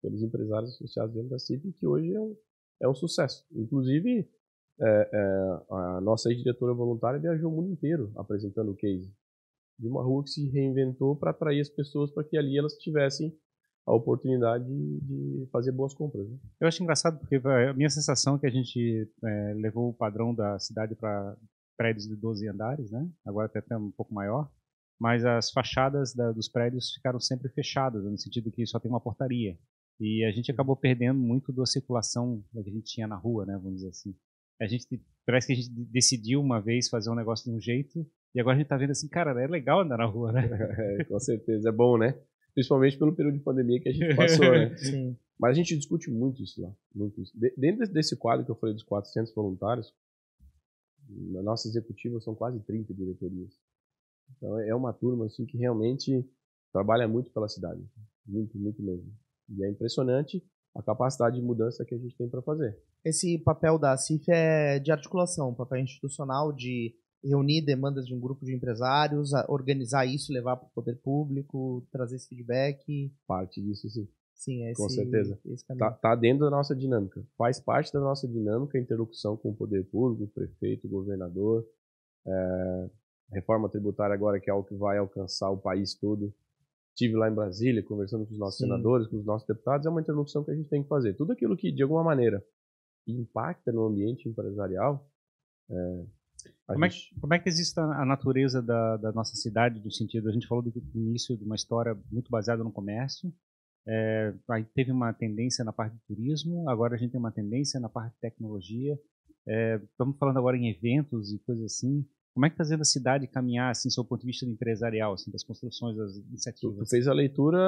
[SPEAKER 1] Pelos empresários associados dentro da CIP, que hoje é um, é um sucesso. Inclusive, é, é, a nossa diretora voluntária viajou o mundo inteiro apresentando o case. de uma rua que se reinventou para atrair as pessoas para que ali elas tivessem a oportunidade de fazer boas compras. Né?
[SPEAKER 3] Eu acho engraçado porque a minha sensação é que a gente é, levou o padrão da cidade para prédios de 12 andares, né? agora até um pouco maior, mas as fachadas da, dos prédios ficaram sempre fechadas, no sentido que só tem uma portaria. E a gente acabou perdendo muito da circulação que a gente tinha na rua, né, vamos dizer assim. A gente parece que a gente decidiu uma vez fazer um negócio de um jeito e agora a gente está vendo assim, cara, é legal andar na rua, né?
[SPEAKER 1] É, [laughs] com certeza, é bom, né? Principalmente pelo período de pandemia que a gente passou, né? [laughs]
[SPEAKER 2] Sim.
[SPEAKER 1] Mas a gente discute muito isso lá, muito isso. De, dentro desse quadro que eu falei dos 400 voluntários, na nossa executiva são quase 30 diretorias. Então é uma turma assim que realmente trabalha muito pela cidade, muito, muito mesmo. E é impressionante a capacidade de mudança que a gente tem para fazer.
[SPEAKER 2] Esse papel da CIF é de articulação, papel institucional de reunir demandas de um grupo de empresários, organizar isso, levar para o poder público, trazer esse feedback.
[SPEAKER 1] Parte disso, sim.
[SPEAKER 2] Sim, é esse,
[SPEAKER 1] Com certeza.
[SPEAKER 2] Esse
[SPEAKER 1] tá, tá, dentro da nossa dinâmica. Faz parte da nossa dinâmica a interlocução com o poder público, prefeito, governador. É, reforma tributária agora que é algo que vai alcançar o país todo. Estive lá em Brasília conversando com os nossos Sim. senadores, com os nossos deputados. É uma interlocução que a gente tem que fazer. Tudo aquilo que, de alguma maneira, impacta no ambiente empresarial, é,
[SPEAKER 3] como, gente... é que, como, é que, existe a natureza da, da, nossa cidade, do sentido, a gente falou do início de uma história muito baseada no comércio, é, aí teve uma tendência na parte de turismo, agora a gente tem uma tendência na parte de tecnologia, é, estamos falando agora em eventos e coisas assim, como é que está fazendo a cidade caminhar, assim, do ponto de vista empresarial, assim, das construções, das iniciativas?
[SPEAKER 1] Tu, tu fez a leitura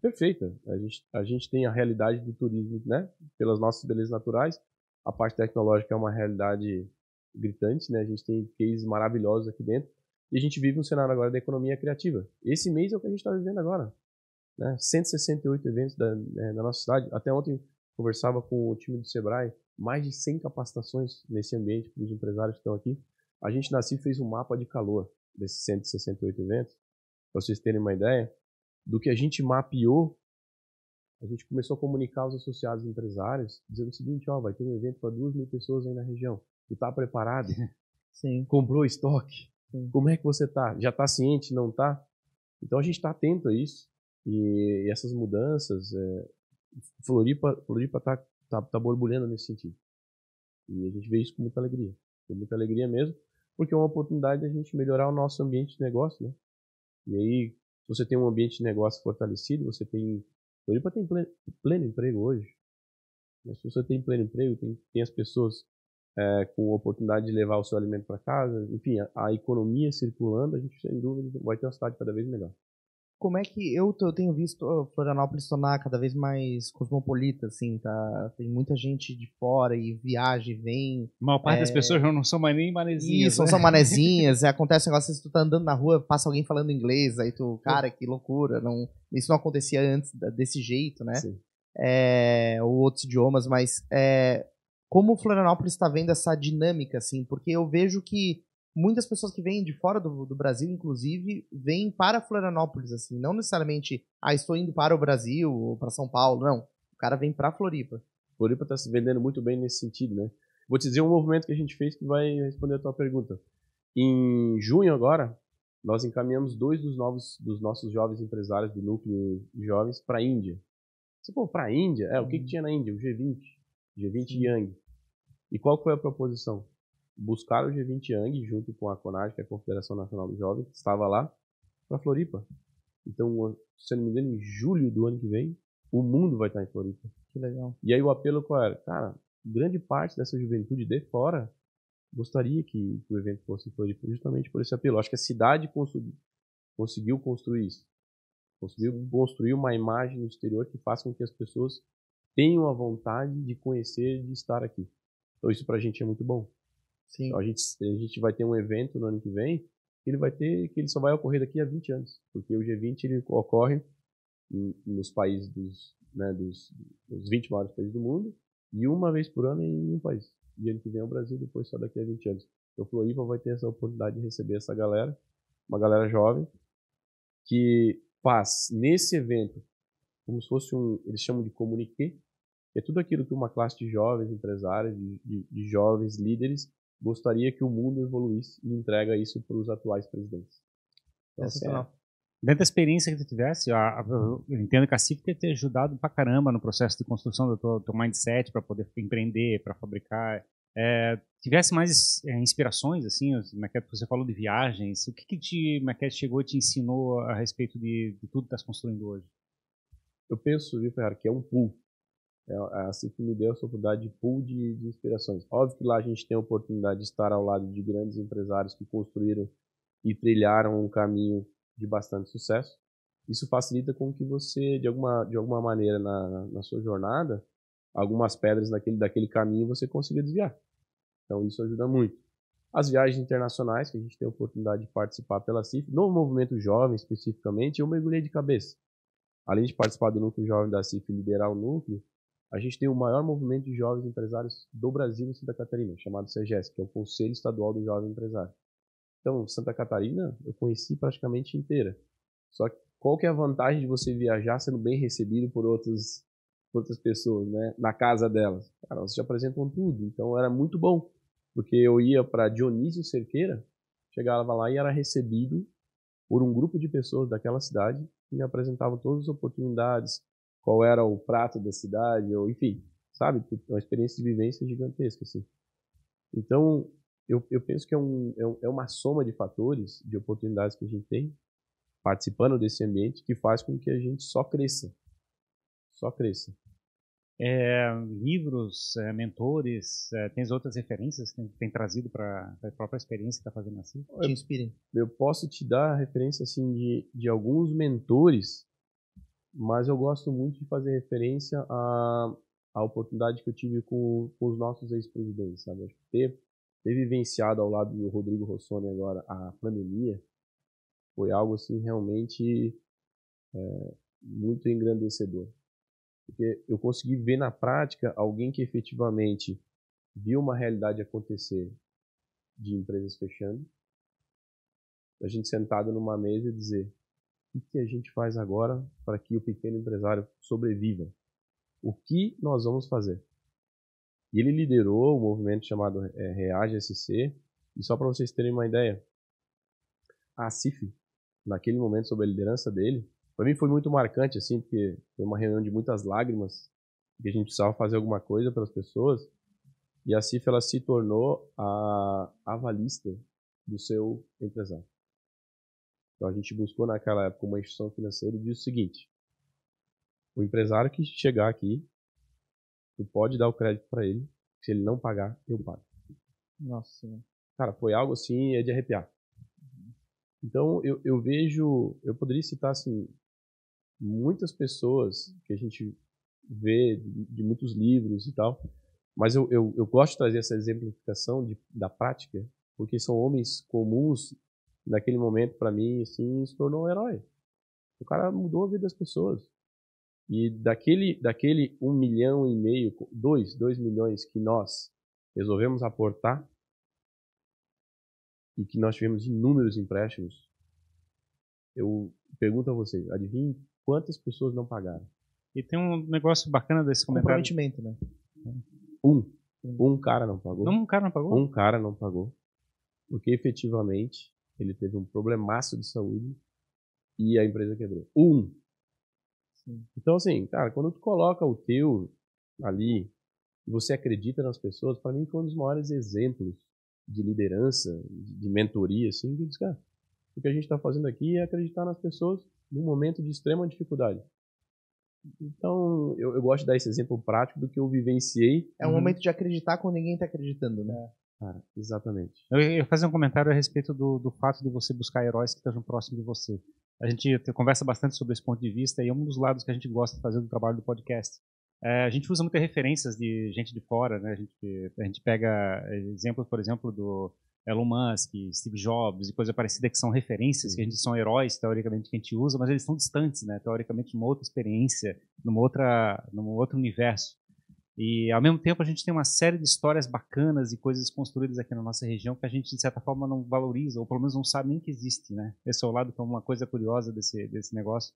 [SPEAKER 1] perfeita. A gente, a gente tem a realidade do turismo, né? Pelas nossas belezas naturais. A parte tecnológica é uma realidade gritante, né? A gente tem cases maravilhosos aqui dentro. E a gente vive um cenário agora da economia criativa. Esse mês é o que a gente está vivendo agora. Né? 168 eventos da, da nossa cidade. Até ontem conversava com o time do Sebrae, mais de 100 capacitações nesse ambiente para os empresários que estão aqui. A gente na CIF fez um mapa de calor desses 168 eventos, para vocês terem uma ideia do que a gente mapeou. A gente começou a comunicar aos associados empresários, dizendo o seguinte: ó, vai ter um evento para duas mil pessoas aí na região. Tu tá preparado? [laughs]
[SPEAKER 2] Sim.
[SPEAKER 1] Comprou estoque? Sim. Como é que você tá? Já tá ciente? Não tá? Então a gente está atento a isso e, e essas mudanças. É, Floripa, Floripa tá, tá, tá borbulhando nesse sentido. E a gente vê isso com muita alegria, com muita alegria mesmo, porque é uma oportunidade de a gente melhorar o nosso ambiente de negócio, né? E aí, se você tem um ambiente de negócio fortalecido, você tem. Floripa tem pleno, pleno emprego hoje. Mas se você tem pleno emprego, tem, tem as pessoas é, com a oportunidade de levar o seu alimento para casa, enfim, a, a, economia circulando, a gente sem dúvida vai ter uma cidade cada vez melhor.
[SPEAKER 2] Como é que eu, eu tenho visto Florianópolis tornar cada vez mais cosmopolita, assim, tá? Tem muita gente de fora e viaja e vem.
[SPEAKER 3] A maior parte é... das pessoas não são mais nem manezinhas.
[SPEAKER 2] Isso, né? não são manezinhas. [laughs] acontece um negócio, se tu tá andando na rua, passa alguém falando inglês, aí tu, cara, que loucura. Não, isso não acontecia antes desse jeito, né? Sim. É, ou outros idiomas, mas é, como o Florianópolis está vendo essa dinâmica, assim, porque eu vejo que muitas pessoas que vêm de fora do, do, Brasil, inclusive, vêm para Florianópolis, assim, não necessariamente, ah, estou indo para o Brasil ou para São Paulo, não. O cara vem para Floripa.
[SPEAKER 1] Floripa está se vendendo muito bem nesse sentido, né? Vou te dizer um movimento que a gente fez que vai responder a tua pergunta. Em junho agora, nós encaminhamos dois dos novos dos nossos jovens empresários do núcleo de jovens para a Índia. Você pô, para a Índia? É, o que, que uhum. tinha na Índia? O G20. G20 Yang. E qual foi a proposição? Buscar o G20 Yang junto com a CONAG, que é a Confederação Nacional dos Jovens, que estava lá, para Floripa. Então, se eu não me engano, em julho do ano que vem, o mundo vai estar em Floripa.
[SPEAKER 2] Que legal.
[SPEAKER 1] E aí o apelo qual era? Cara, grande parte dessa juventude de fora gostaria que, que o evento fosse em Floripa, justamente por esse apelo. Acho que a cidade conseguiu construir isso. Conseguiu construir uma imagem no exterior que faça com que as pessoas tenham a vontade de conhecer, de estar aqui. Então isso para a gente é muito bom.
[SPEAKER 2] Sim.
[SPEAKER 1] Então, a, gente, a gente vai ter um evento no ano que vem que ele vai ter que ele só vai ocorrer daqui a 20 anos, porque o G20 ele ocorre nos países dos, né, dos, dos 20 maiores países do mundo e uma vez por ano em um país. E ano que vem é o Brasil, depois só daqui a 20 anos. Então Floripa vai ter essa oportunidade de receber essa galera, uma galera jovem, que faz nesse evento como se fosse um, eles chamam de comuniqué, é tudo aquilo que uma classe de jovens empresários, de, de, de jovens líderes, gostaria que o mundo evoluísse e entrega isso para os atuais presidentes. Então,
[SPEAKER 2] Sensacional.
[SPEAKER 3] Dentro da experiência que tu tivesse, a, a, eu entendo que a CIF ter te ajudado pra caramba no processo de construção do teu, teu mindset para poder empreender, para fabricar. É, tivesse mais é, inspirações, assim, é é, você falou de viagens, o que que te, é que chegou e te ensinou a respeito de, de tudo que estás construindo hoje?
[SPEAKER 1] eu penso, viu, Ferrari, que é um pool. É, a CIF me deu essa oportunidade de pool de, de inspirações. Óbvio que lá a gente tem a oportunidade de estar ao lado de grandes empresários que construíram e trilharam um caminho de bastante sucesso. Isso facilita com que você, de alguma, de alguma maneira, na, na sua jornada, algumas pedras daquele, daquele caminho você consiga desviar. Então isso ajuda muito. As viagens internacionais, que a gente tem a oportunidade de participar pela CIF, no movimento jovem especificamente, eu mergulhei de cabeça além de participar do núcleo jovem da CIF e liderar o núcleo, a gente tem o maior movimento de jovens empresários do Brasil em Santa Catarina, chamado CEGES, que é o Conselho Estadual do Jovem Empresário. Então, Santa Catarina eu conheci praticamente inteira. Só que qual que é a vantagem de você viajar sendo bem recebido por outras, por outras pessoas, né? Na casa delas. Cara, elas te apresentam tudo. Então, era muito bom. Porque eu ia para Dionísio Cerqueira, chegava lá e era recebido por um grupo de pessoas daquela cidade que me apresentavam todas as oportunidades, qual era o prato da cidade, ou enfim, sabe? Uma experiência de vivência gigantesca, assim. Então, eu, eu penso que é, um, é, um, é uma soma de fatores, de oportunidades que a gente tem, participando desse ambiente, que faz com que a gente só cresça. Só cresça.
[SPEAKER 3] É, livros, é, mentores, é, tens outras referências que tem, tem trazido para a própria experiência que está fazendo assim?
[SPEAKER 2] Te inspirem.
[SPEAKER 1] Eu posso te dar referência assim de, de alguns mentores, mas eu gosto muito de fazer referência à, à oportunidade que eu tive com, com os nossos ex-presidentes, sabe? Acho que ter, ter vivenciado ao lado do Rodrigo Rossoni agora a pandemia foi algo assim realmente é, muito engrandecedor. Porque eu consegui ver na prática alguém que efetivamente viu uma realidade acontecer de empresas fechando, a gente sentado numa mesa e dizer o que a gente faz agora para que o pequeno empresário sobreviva? O que nós vamos fazer? E ele liderou o movimento chamado é, Reage SC, e só para vocês terem uma ideia, a CIF, naquele momento, sob a liderança dele, para mim foi muito marcante, assim, porque foi uma reunião de muitas lágrimas, que a gente precisava fazer alguma coisa para as pessoas. E a CIF ela se tornou a avalista do seu empresário. Então a gente buscou naquela época uma instituição financeira e disse o seguinte: o empresário que chegar aqui, tu pode dar o crédito para ele, se ele não pagar, eu pago.
[SPEAKER 2] Nossa.
[SPEAKER 1] Cara, foi algo assim, é de arrepiar. Então eu, eu vejo, eu poderia citar assim muitas pessoas que a gente vê de, de muitos livros e tal, mas eu, eu, eu, gosto de trazer essa exemplificação de, da prática, porque são homens comuns, naquele momento, para mim, assim, se tornou um herói. O cara mudou a vida das pessoas. E daquele, daquele um milhão e meio, dois, dois milhões que nós resolvemos aportar, e que nós tivemos inúmeros empréstimos, eu pergunto a vocês, adivinhe quantas pessoas não pagaram?
[SPEAKER 3] E tem um negócio bacana desse comentário.
[SPEAKER 2] Comprometimento, né?
[SPEAKER 1] Um. Um cara não pagou.
[SPEAKER 3] Não, um cara não pagou?
[SPEAKER 1] Um cara não pagou. Porque efetivamente ele teve um problemaço de saúde e a empresa quebrou. Um. Sim. Então, assim, cara, quando tu coloca o teu ali você acredita nas pessoas, para mim foi um dos maiores exemplos de liderança, de mentoria, assim, que disse, cara, o que a gente está fazendo aqui é acreditar nas pessoas num momento de extrema dificuldade. Então, eu, eu, gosto de dar esse exemplo prático do que eu vivenciei.
[SPEAKER 2] É um uhum. momento de acreditar quando ninguém está acreditando, né?
[SPEAKER 1] Cara, exatamente.
[SPEAKER 3] Eu ia fazer um comentário a respeito do, do fato de você buscar heróis que estejam próximos de você. A gente conversa bastante sobre esse ponto de vista e é um dos lados que a gente gosta de fazer do trabalho do podcast. É, a gente usa muitas referências de gente de fora, né? A gente, a gente pega exemplos, por exemplo, do Elon Musk, Steve Jobs e coisa parecida que são referências, que a gente são heróis teoricamente que a gente usa, mas eles estão distantes, né? Teoricamente numa outra experiência, numa outra, num outro universo. E ao mesmo tempo a gente tem uma série de histórias bacanas e coisas construídas aqui na nossa região que a gente de certa forma não valoriza ou pelo menos não sabe nem que existe, né? Esse é o lado que é uma coisa curiosa desse desse negócio.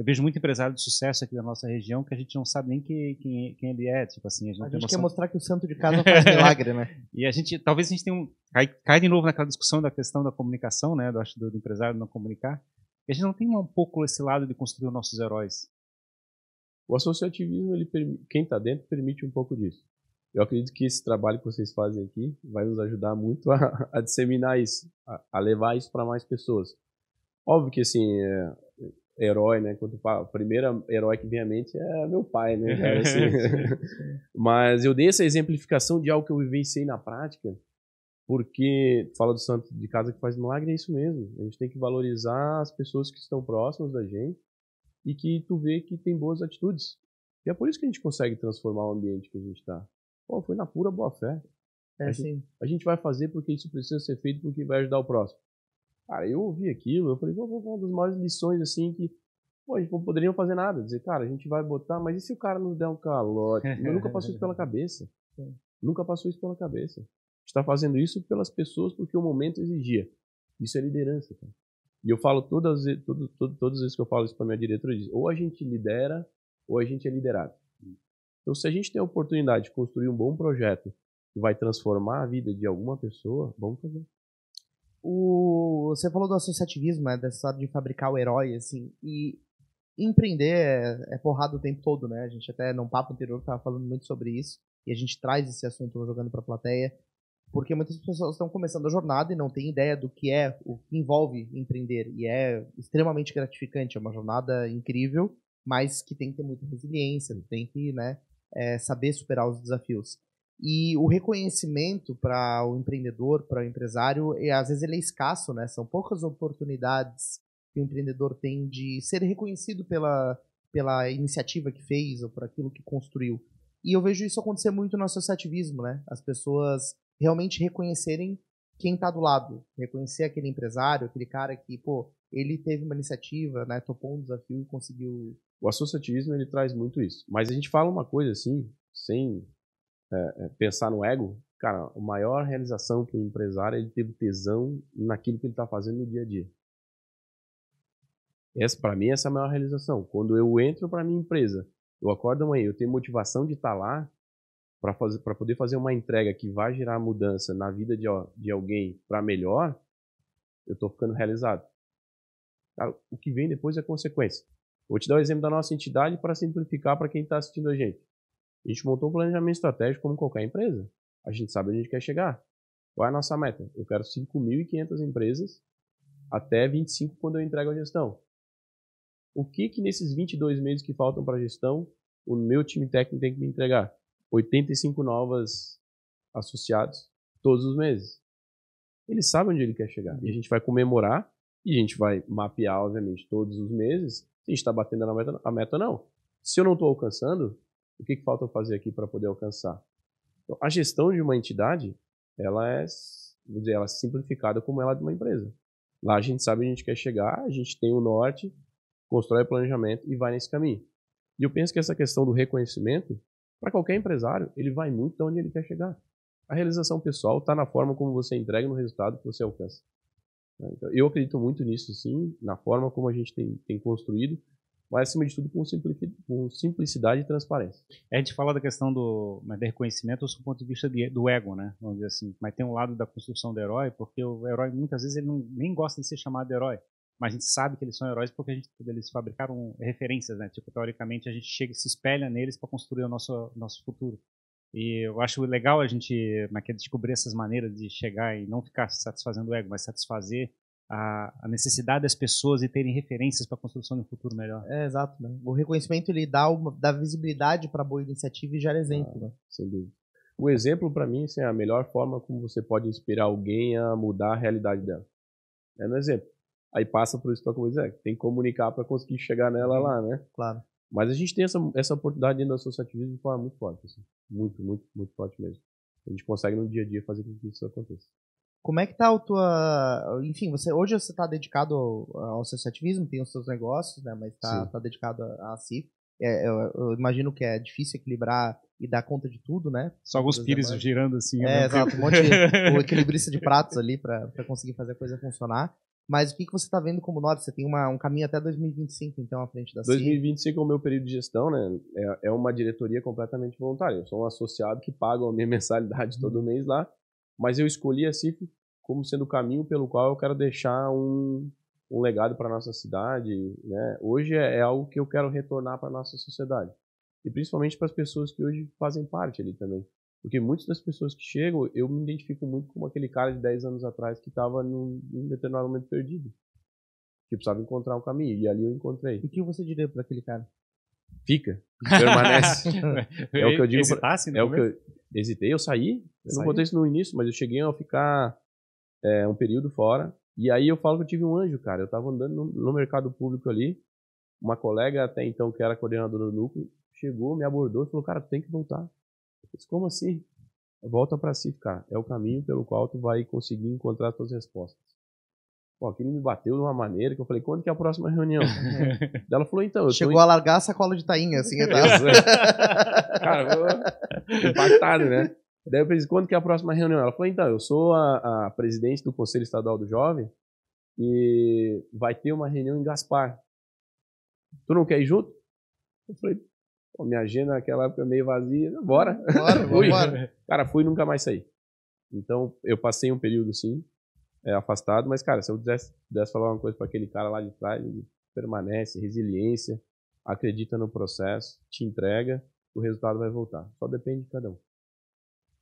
[SPEAKER 3] Eu vejo muito empresário de sucesso aqui da nossa região que a gente não sabe nem quem, quem, quem ele é. Tipo assim, a gente,
[SPEAKER 2] A gente quer mostrar que o santo de casa faz milagre, né? [laughs]
[SPEAKER 3] E a gente, talvez a gente tenha um. Cai, cai de novo naquela discussão da questão da comunicação, né? Do, do, do empresário não comunicar. E a gente não tem um pouco esse lado de construir os nossos heróis.
[SPEAKER 1] O associativismo, ele, quem está dentro, permite um pouco disso. Eu acredito que esse trabalho que vocês fazem aqui vai nos ajudar muito a, [laughs] a disseminar isso, a, a levar isso para mais pessoas. Óbvio que, assim, é, herói, né? Quando o primeiro herói que vem à mente é meu pai, né? cara, [laughs] assim. Mas eu dei essa exemplificação de algo que eu vivenciei na prática, porque fala do santo de casa que faz milagre, é isso mesmo. A gente tem que valorizar as pessoas que estão próximas da gente e que tu vê que tem boas atitudes. E é por isso que a gente consegue transformar o ambiente que a gente está. Pô, foi na pura boa fé.
[SPEAKER 2] É
[SPEAKER 1] A
[SPEAKER 2] assim.
[SPEAKER 1] A gente vai fazer porque isso precisa ser feito porque vai ajudar o próximo. Cara, eu ouvi aquilo, eu falei, pô, uma das maiores lições assim que pô, a gente não poderia fazer nada. Dizer, cara, a gente vai botar, mas e se o cara nos der um calote? [laughs] Eu nunca passou isso pela cabeça. Nunca passou isso pela cabeça. A gente está fazendo isso pelas pessoas porque o momento exigia. Isso é liderança, cara. E eu falo todas, as- todo, todo, todas as vezes que eu falo isso para minha digo, ou a gente lidera, ou a gente é liderado. Então, se a gente tem a oportunidade de construir um bom projeto que vai transformar a vida de alguma pessoa, vamos fazer.
[SPEAKER 2] O, você falou do associativismo, né? Dessa de fabricar o herói, assim. E empreender é, é porrada o tempo todo, né? A gente até, num papo anterior, estava falando muito sobre isso. E a gente traz esse assunto jogando para a plateia. Porque muitas pessoas estão começando a jornada e não têm ideia do que é, o que envolve empreender. E é extremamente gratificante. É uma jornada incrível, mas que tem que ter muita resiliência, tem que né, é, saber superar os desafios. E o reconhecimento para o empreendedor, para o empresário, é, às vezes ele é escasso, né? São poucas oportunidades que o empreendedor tem de ser reconhecido pela, pela iniciativa que fez ou por aquilo que construiu. E eu vejo isso acontecer muito no associativismo, né? As pessoas realmente reconhecerem quem está do lado, reconhecer aquele empresário, aquele cara que, pô, ele teve uma iniciativa, né? Topou um desafio e conseguiu.
[SPEAKER 1] O associativismo ele traz muito isso. Mas a gente fala uma coisa assim, sem é, é, pensar no ego. Cara, a maior realização para o empresário ele ter tesão naquilo que ele está fazendo no dia a dia. Essa, para mim, essa é a maior realização. Quando eu entro para minha empresa, eu acordo amanhã, eu tenho motivação de estar lá para poder fazer uma entrega que vai gerar mudança na vida de, de alguém para melhor, eu estou ficando realizado. Cara, o que vem depois é consequência. Vou te dar o exemplo da nossa entidade para simplificar para quem está assistindo a gente. A gente montou um planejamento estratégico como qualquer empresa. A gente sabe onde a gente quer chegar. Qual é a nossa meta? Eu quero 5.500 empresas até 25 quando eu entrego a gestão. O que que nesses 22 meses que faltam para a gestão, o meu time técnico tem que me entregar? 85 novas associados todos os meses. Ele sabe onde ele quer chegar. E a gente vai comemorar e a gente vai mapear, obviamente, todos os meses se a gente está batendo na meta, a meta ou não. Se eu não estou alcançando, o que, que falta eu fazer aqui para poder alcançar? Então, a gestão de uma entidade, ela é, vou dizer, ela é simplificada como ela é de uma empresa. Lá a gente sabe onde a gente quer chegar, a gente tem o norte, constrói o planejamento e vai nesse caminho. E eu penso que essa questão do reconhecimento, para qualquer empresário, ele vai muito de onde ele quer chegar. A realização pessoal está na forma como você entrega no resultado que você alcança. Então, eu acredito muito nisso, sim, na forma como a gente tem, tem construído, mas acima de tudo com simplicidade, com simplicidade e transparência.
[SPEAKER 3] A gente fala da questão do, mas, do reconhecimento do ponto de vista de, do ego, né? Vamos dizer assim. Mas tem um lado da construção do herói, porque o herói muitas vezes ele não, nem gosta de ser chamado de herói. Mas a gente sabe que eles são heróis porque a gente, eles fabricaram referências, né? Tipo, teoricamente a gente chega e se espelha neles para construir o nosso, nosso futuro. E eu acho legal a gente que descobrir essas maneiras de chegar e não ficar satisfazendo o ego, mas satisfazer a, a necessidade das pessoas de terem referências para a construção de um futuro melhor.
[SPEAKER 2] É, exato, né? O reconhecimento ele dá, uma, dá visibilidade para boa iniciativa e gera exemplo,
[SPEAKER 1] Ah,
[SPEAKER 2] né?
[SPEAKER 1] Sem dúvida. O exemplo, para mim, assim, é a melhor forma como você pode inspirar alguém a mudar a realidade dela. É no exemplo. Aí passa por isso que eu acabei de dizer, tem que comunicar para conseguir chegar nela lá, né?
[SPEAKER 2] Claro.
[SPEAKER 1] Mas a gente tem essa, essa oportunidade dentro do associativismo de forma muito forte. Assim. Muito, muito, muito forte mesmo. A gente consegue no dia a dia fazer com que isso aconteça.
[SPEAKER 2] Como é que tá o tua. Enfim, você, hoje você está dedicado ao, ao associativismo, tem os seus negócios, né? Mas está tá dedicado à à CIF. É, eu, eu imagino que é difícil equilibrar e dar conta de tudo, né?
[SPEAKER 3] Só alguns pires girando assim.
[SPEAKER 2] É,
[SPEAKER 3] mesmo
[SPEAKER 2] exato, um monte de o equilibrista de pratos ali para conseguir fazer a coisa funcionar. Mas o que, que você está vendo como norte? Você tem uma, um caminho até 2025, então, à frente da CIF.
[SPEAKER 1] 2025 é o meu período de gestão, né? É, é uma diretoria completamente voluntária. Eu sou um associado que paga a minha [laughs] mensalidade todo uhum. mês lá, mas eu escolhi a CIF como sendo o caminho pelo qual eu quero deixar um, um legado para nossa cidade. Né? Hoje é, é algo que eu quero retornar para nossa sociedade e principalmente para as pessoas que hoje fazem parte ali também. Porque muitas das pessoas que chegam, eu me identifico muito como aquele cara de 10 anos atrás que estava num, num determinado momento perdido. Que precisava encontrar um caminho. E ali eu encontrei.
[SPEAKER 2] O que você diria para aquele cara?
[SPEAKER 1] Fica, permanece. [laughs] é o que eu digo.
[SPEAKER 3] Hesitasse,
[SPEAKER 1] pra, é o que eu hesitei, eu saí. Eu não contei isso no início, mas eu cheguei a ficar é, um período fora. E aí eu falo que eu tive um anjo, cara. Eu estava andando no, no mercado público ali. Uma colega até então, que era coordenadora do núcleo, chegou, me abordou e falou, cara, tu tem que voltar. Eu disse, como assim? Volta para si, cara. É o caminho pelo qual tu vai conseguir encontrar as tuas respostas. Pô, aquilo me bateu de uma maneira que eu falei, quando que é a próxima reunião? [laughs] Ela falou, então... Eu
[SPEAKER 2] Chegou a largar a sacola de tainha, assim, [laughs] tá? [laughs]
[SPEAKER 1] Cara, impactado, né? Daí eu pensei, quando que é a próxima reunião? Ela falou, então, eu sou a, a presidente do Conselho Estadual do Jovem e vai ter uma reunião em Gaspar. Tu não quer ir junto? Eu falei, Pô, minha agenda naquela época meio vazia. Bora.
[SPEAKER 2] Bora, [laughs] fui. Bora.
[SPEAKER 1] Cara, fui e nunca mais saí. Então, eu passei um período, sim, é, afastado. Mas, cara, se eu pudesse, pudesse falar uma coisa para aquele cara lá de trás, ele permanece, resiliência, acredita no processo, te entrega, o resultado vai voltar. Só depende de cada um.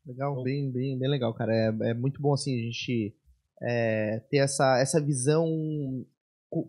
[SPEAKER 2] Legal, bem, bem, bem legal, cara. É, é muito bom, assim, a gente é, ter essa, essa visão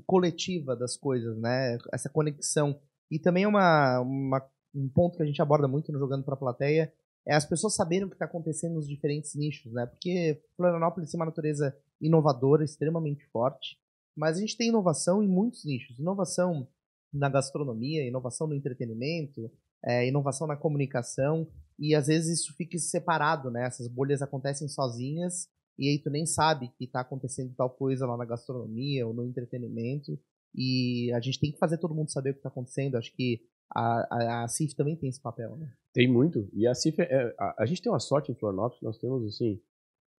[SPEAKER 2] coletiva das coisas, né? Essa conexão. E também é uma, uma um ponto que a gente aborda muito no Jogando para a Plateia é as pessoas saberem o que está acontecendo nos diferentes nichos, né? Porque Florianópolis tem uma natureza inovadora, extremamente forte, mas a gente tem inovação em muitos nichos. Inovação na gastronomia, inovação no entretenimento, é, inovação na comunicação, e às vezes isso fica separado, né? Essas bolhas acontecem sozinhas, e aí tu nem sabe que está acontecendo tal coisa lá na gastronomia ou no entretenimento, e a gente tem que fazer todo mundo saber o que está acontecendo. Acho que a, a, a CIF também tem esse papel, né?
[SPEAKER 1] Tem muito. E a CIF, é, a, a, gente tem uma sorte em Florianópolis, nós temos, assim,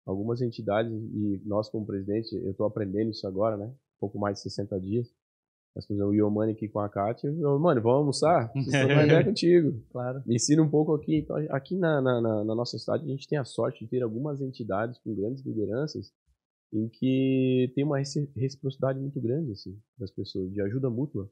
[SPEAKER 1] algumas entidades, e nós como presidente, eu estou aprendendo isso agora, né? Pouco mais de 60 dias. Nós fizemos o Iomani aqui com a Kátia. Mano, vamos almoçar? [laughs] Preciso contigo.
[SPEAKER 2] Claro.
[SPEAKER 1] Me ensina um pouco aqui. Então, aqui na, na, na, nossa cidade, a gente tem a sorte de ter algumas entidades com grandes lideranças em que tem uma reciprocidade muito grande assim, das pessoas, de ajuda mútua.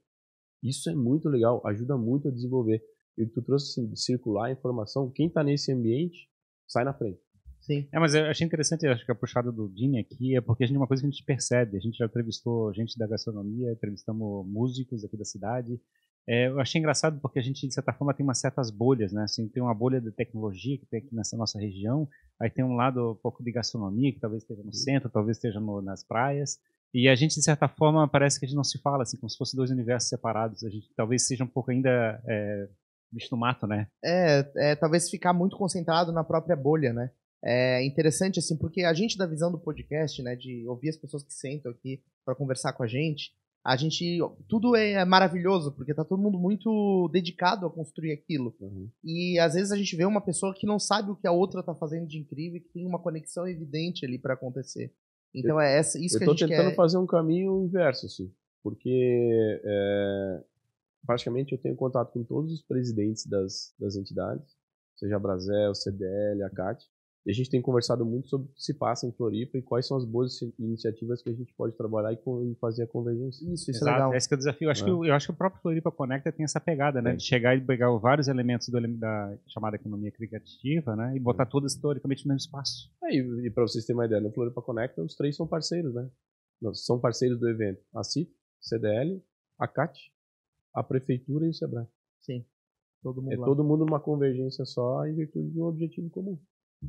[SPEAKER 1] Isso é muito legal, ajuda muito a desenvolver. E tu trouxe assim, de circular a informação, quem está nesse ambiente sai na frente.
[SPEAKER 3] Sim. É, mas eu achei interessante, acho que a puxada do Dini aqui é porque a gente é uma coisa que a gente percebe. A gente já entrevistou gente da gastronomia, entrevistamos músicos aqui da cidade. É, eu achei engraçado porque a gente, de certa forma, tem umas certas bolhas, né? Assim, tem uma bolha de tecnologia que tem aqui nessa nossa região, aí tem um lado um pouco de gastronomia, que talvez esteja no centro, talvez esteja no, nas praias, e a gente, de certa forma, parece que a gente não se fala, assim, como se fossem dois universos separados. A gente talvez seja um pouco ainda é, bicho no mato, né?
[SPEAKER 2] É, é, talvez ficar muito concentrado na própria bolha, né? É interessante, assim, porque a gente, da visão do podcast, né, de ouvir as pessoas que sentam aqui para conversar com a gente, a gente. Tudo é maravilhoso, porque tá todo mundo muito dedicado a construir aquilo. Uhum. E às vezes a gente vê uma pessoa que não sabe o que a outra tá fazendo de incrível e que tem uma conexão evidente ali para acontecer. Então eu, é essa, isso que a gente
[SPEAKER 1] quer. Eu tô tentando fazer um caminho inverso, assim. Porque é, praticamente eu tenho contato com todos os presidentes das, das entidades, seja a Brasel, CDL, a CAT, e a gente tem conversado muito sobre o que se passa em Floripa e quais são as boas iniciativas que a gente pode trabalhar e, fazer a convergência.
[SPEAKER 3] Isso, isso é Exato. é legal. Esse é o desafio. Eu acho, é. que, eu acho que o próprio Floripa Conecta tem essa pegada, né? É. De chegar e pegar vários elementos do, da chamada economia criativa, né? E botar todos historicamente no mesmo espaço.
[SPEAKER 1] É, e, e para vocês terem uma ideia, no Floripa Conecta, os três são parceiros, né? São parceiros do evento. A CIF, CDL, a CAT, a Prefeitura e o SEBRAE.
[SPEAKER 2] Sim. Todo mundo
[SPEAKER 1] é
[SPEAKER 2] lá.
[SPEAKER 1] todo mundo numa convergência só em virtude de um objetivo comum.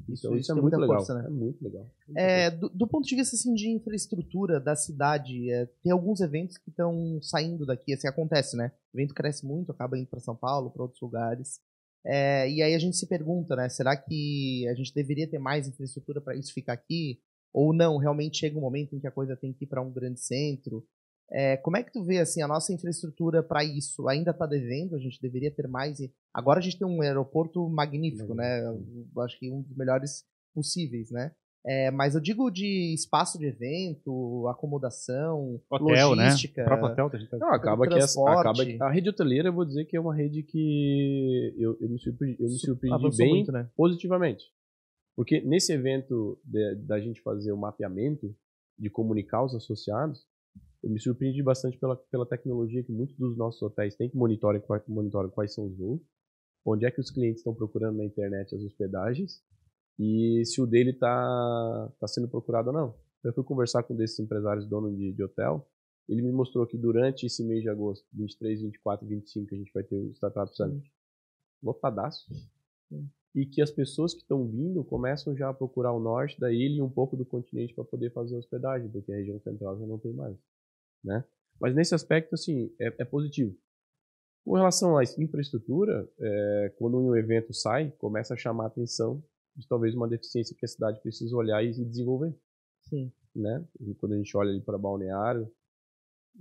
[SPEAKER 1] Isso, então, isso, isso é, muito legal. Força, né? é muito legal.
[SPEAKER 2] É, do, do, ponto de vista assim, de infraestrutura da cidade, é, tem alguns eventos que estão saindo daqui. Assim, acontece, né? O evento cresce muito, acaba indo para São Paulo, para outros lugares. É, e aí a gente se pergunta, né? Será que a gente deveria ter mais infraestrutura para isso ficar aqui? Ou não? Realmente chega um momento em que a coisa tem que ir para um grande centro? É, como é que tu vê assim a nossa infraestrutura para isso? Ainda está devendo? A gente deveria ter mais. Agora a gente tem um aeroporto magnífico, né? Eu acho que um dos melhores possíveis, né? É, mas eu digo de espaço de evento, acomodação,
[SPEAKER 3] Hotel,
[SPEAKER 2] logística.
[SPEAKER 3] né? O próprio hotel da gente tá...
[SPEAKER 1] Não, acaba que, essa,
[SPEAKER 2] transporte.
[SPEAKER 1] acaba que a rede hoteleira, eu vou dizer que é uma rede que eu, eu me surpreendi, eu me surpreendi bem
[SPEAKER 2] muito, né?
[SPEAKER 1] positivamente. Porque nesse evento da gente fazer o mapeamento, de comunicar os associados, eu me surpreendi bastante pela, pela tecnologia que muitos dos nossos hotéis têm que monitoram, quais- monitoram quais são os voos, onde é que os clientes estão procurando na internet as hospedagens e se o dele está tá sendo procurado ou não. Eu fui conversar com um desses empresários donos de, de hotel, ele me mostrou que durante esse mês de agosto, 23, 24 e 25, a gente vai ter o Startup Summit lotadaço. E que as pessoas que estão vindo começam já a procurar o norte da ilha e um pouco do continente para poder fazer hospedagem, porque a região central já não tem mais. Né? Mas nesse aspecto, assim, é, é positivo. Com relação à infraestrutura, é, quando um evento sai, começa a chamar a atenção de talvez uma deficiência que a cidade precisa olhar e desenvolver
[SPEAKER 2] Sim.
[SPEAKER 1] né? E quando a gente olha ali para Balneário,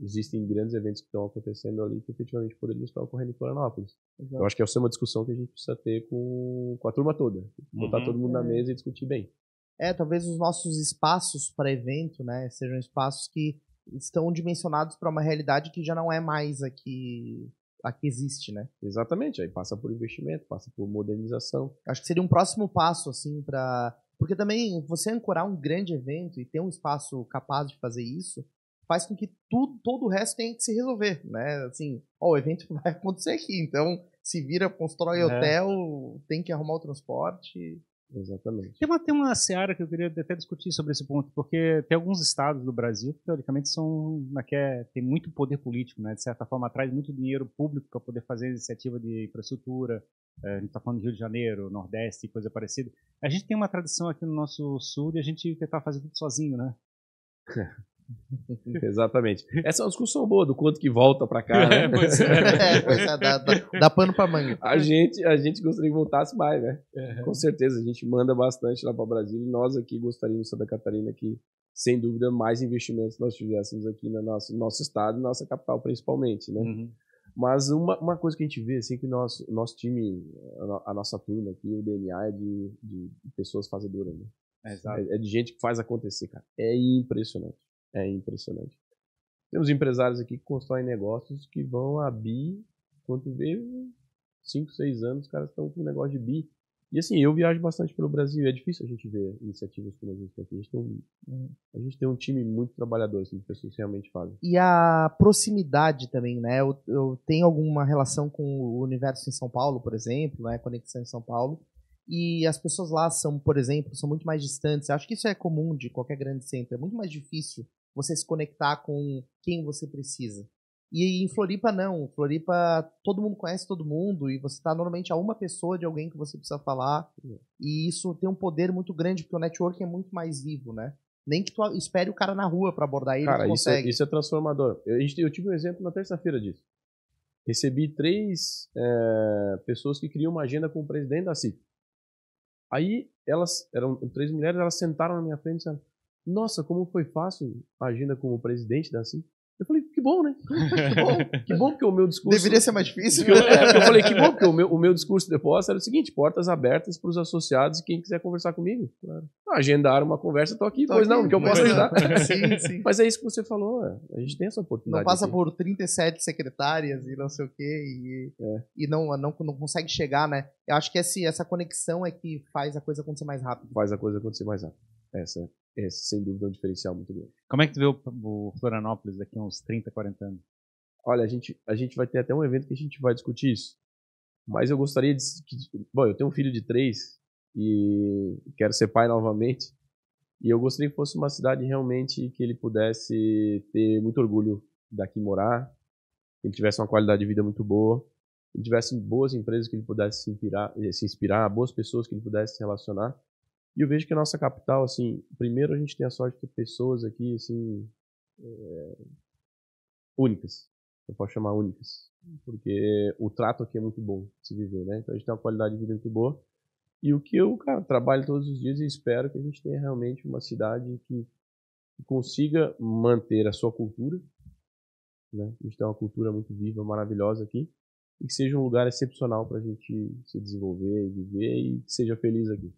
[SPEAKER 1] existem grandes eventos que estão acontecendo ali que efetivamente poderiam estar ocorrendo em Florianópolis. Eu acho que essa é uma discussão que a gente precisa ter com, com a turma toda. Botar
[SPEAKER 3] Uhum.
[SPEAKER 1] todo mundo na mesa e discutir bem.
[SPEAKER 2] É, talvez os nossos espaços para evento, né, sejam espaços que estão dimensionados para uma realidade que já não é mais a que, a que existe, né?
[SPEAKER 1] Exatamente. Aí passa por investimento, passa por modernização.
[SPEAKER 2] Acho que seria um próximo passo, assim, para Porque também você ancorar um grande evento e ter um espaço capaz de fazer isso faz com que tudo, todo o resto tenha que se resolver, né? Assim, ó, o evento [laughs] vai acontecer aqui, então se vira, constrói
[SPEAKER 3] É.
[SPEAKER 2] hotel, tem que arrumar o transporte.
[SPEAKER 1] Exatamente.
[SPEAKER 3] Tem uma, tem uma seara que eu queria até discutir sobre esse ponto, porque tem alguns estados do Brasil que, teoricamente, são, como é que é, tem muito poder político, né? De certa forma, traz muito dinheiro público para poder fazer iniciativa de infraestrutura. É, a gente está falando de Rio de Janeiro, Nordeste coisa parecida. A gente tem uma tradição aqui no nosso sul de a gente tentar fazer tudo sozinho, né? [laughs] [laughs]
[SPEAKER 1] Exatamente. Essa é uma discussão boa do quanto que volta para cá, né? [laughs]
[SPEAKER 3] pois é.
[SPEAKER 2] É, pois é, dá, dá, dá pano pra manga.
[SPEAKER 1] A gente, a gente gostaria que voltasse mais, né?
[SPEAKER 3] É.
[SPEAKER 1] Com certeza, a gente manda bastante lá para Brasília e nós aqui gostaríamos, Santa Catarina, que sem dúvida mais investimentos nós tivéssemos aqui no nosso, nosso estado e nossa capital principalmente, né?
[SPEAKER 3] Uhum.
[SPEAKER 1] Mas uma, uma coisa que a gente vê, assim, que o nosso, nosso time, a, a nossa turma aqui, o DNA é de, de pessoas fazedoras, né?
[SPEAKER 3] Exato.
[SPEAKER 1] É, é de gente que faz acontecer, cara. É impressionante. É impressionante. Temos empresários aqui que constroem negócios que vão a bi, quando vê 5, 6 anos, os caras estão com um negócio de bi. E assim, eu viajo bastante pelo Brasil, é difícil a gente ver iniciativas como a gente tem aqui. A gente tem um, a gente tem um time muito trabalhador, assim, de pessoas que realmente fazem.
[SPEAKER 2] E a proximidade também, né? Eu, eu tenho alguma relação com o universo em São Paulo, por exemplo, né? Conexão em São Paulo. E as pessoas lá são, por exemplo, são muito mais distantes. Acho que isso é comum de qualquer grande centro. É muito mais difícil você se conectar com quem você precisa. E em Floripa, não. Floripa, todo mundo conhece todo mundo e você está normalmente a uma pessoa de alguém que você precisa falar. E isso tem um poder muito grande, porque o networking é muito mais vivo, né? Nem que tu espere o cara na rua para abordar ele,
[SPEAKER 1] Cara, isso é,
[SPEAKER 2] consegue.
[SPEAKER 1] isso é transformador. Eu, eu tive um exemplo na terça-feira disso. Recebi três é, pessoas que criam uma agenda com o presidente da CIP. Aí elas, eram três mulheres, elas sentaram na minha frente e disseram: Nossa, como foi fácil a agenda com o presidente da CIP. Eu falei: Que bom, né? [laughs] Que bom, que bom porque o meu discurso.
[SPEAKER 2] Deveria ser mais difícil.
[SPEAKER 1] Eu, é, eu falei, que bom, [laughs] porque o meu, o meu discurso depois era o seguinte: portas abertas para os associados e quem quiser conversar comigo. Claro. Agendar uma conversa, tô aqui,
[SPEAKER 2] Tô
[SPEAKER 1] pois não,
[SPEAKER 2] aqui,
[SPEAKER 1] porque eu posso ajudar.
[SPEAKER 2] não. [laughs] Sim, sim.
[SPEAKER 1] Mas é isso que você falou, é. a gente tem essa oportunidade.
[SPEAKER 2] Não passa
[SPEAKER 1] aqui.
[SPEAKER 2] por 37 secretárias e não sei o quê, e,
[SPEAKER 1] É.
[SPEAKER 2] e não, não, não consegue chegar, né? Eu acho que esse, essa conexão é que faz a coisa acontecer mais rápido.
[SPEAKER 1] Faz a coisa acontecer mais rápido. Essa, esse, sem dúvida, é um diferencial muito grande.
[SPEAKER 3] Como é que tu vê o, o Florianópolis daqui a uns 30, 40 anos?
[SPEAKER 1] Olha, a gente, a gente vai ter até um evento que a gente vai discutir isso. Mas eu gostaria de. Que, bom, eu tenho um filho de três e quero ser pai novamente. E eu gostaria que fosse uma cidade realmente que ele pudesse ter muito orgulho daqui morar, que ele tivesse uma qualidade de vida muito boa, que ele tivesse boas empresas que ele pudesse se inspirar, eh, se inspirar boas pessoas que ele pudesse se relacionar. E eu vejo que a nossa capital, assim, primeiro a gente tem a sorte de ter pessoas aqui, assim, é, únicas. Eu posso chamar únicas. Porque o trato aqui é muito bom de se viver, né? Então a gente tem uma qualidade de vida muito boa. E o que eu, cara, trabalho todos os dias e espero que a gente tenha realmente uma cidade que, consiga manter a sua cultura. Né? A gente tem uma cultura muito viva, maravilhosa aqui. E que seja um lugar excepcional para a gente se desenvolver e viver e que seja feliz aqui.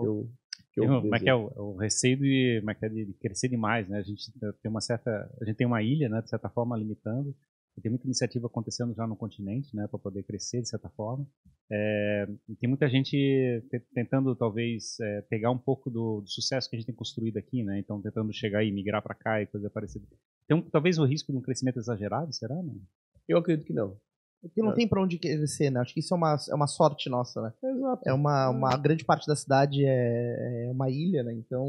[SPEAKER 1] Que eu, que eu
[SPEAKER 3] Como é que é o, o receio de, como é que é de crescer demais, né? A gente tem uma certa, a gente tem uma ilha, né, de certa forma limitando. Tem muita iniciativa acontecendo já no continente, né, para poder crescer de certa forma. É, tem muita gente te- tentando talvez é, pegar um pouco do, do sucesso que a gente tem construído aqui, né? Então tentando chegar e migrar para cá e coisa parecida. Então talvez o risco de um crescimento exagerado, será? Não?
[SPEAKER 1] Eu acredito que não.
[SPEAKER 2] Porque não
[SPEAKER 1] É.
[SPEAKER 2] tem pra onde crescer, né? Acho que isso é uma, é uma sorte nossa, né?
[SPEAKER 1] Exato.
[SPEAKER 2] É uma, uma grande parte da cidade é, é uma ilha, né? Então,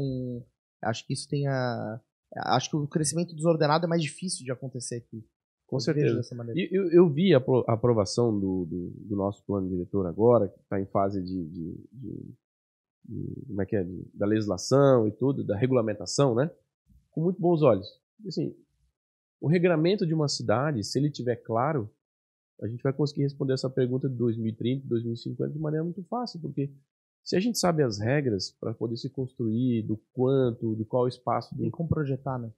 [SPEAKER 2] acho que isso tem a. Acho que o crescimento desordenado é mais difícil de acontecer aqui.
[SPEAKER 1] Com
[SPEAKER 2] Eu
[SPEAKER 1] certeza.
[SPEAKER 2] dessa maneira.
[SPEAKER 1] E eu, eu vi a apro- a aprovação do, do, do nosso plano diretor agora, que está em fase de, de- de- de- como é que é, da legislação e tudo, da regulamentação, né? Com muito bons olhos. Assim, o regramento de uma cidade, se ele tiver claro, a gente vai conseguir responder essa pergunta de 2030, 2050 de maneira muito fácil, porque se a gente sabe as regras para poder se construir, do quanto, de qual espaço,
[SPEAKER 2] Tem como projetar, né?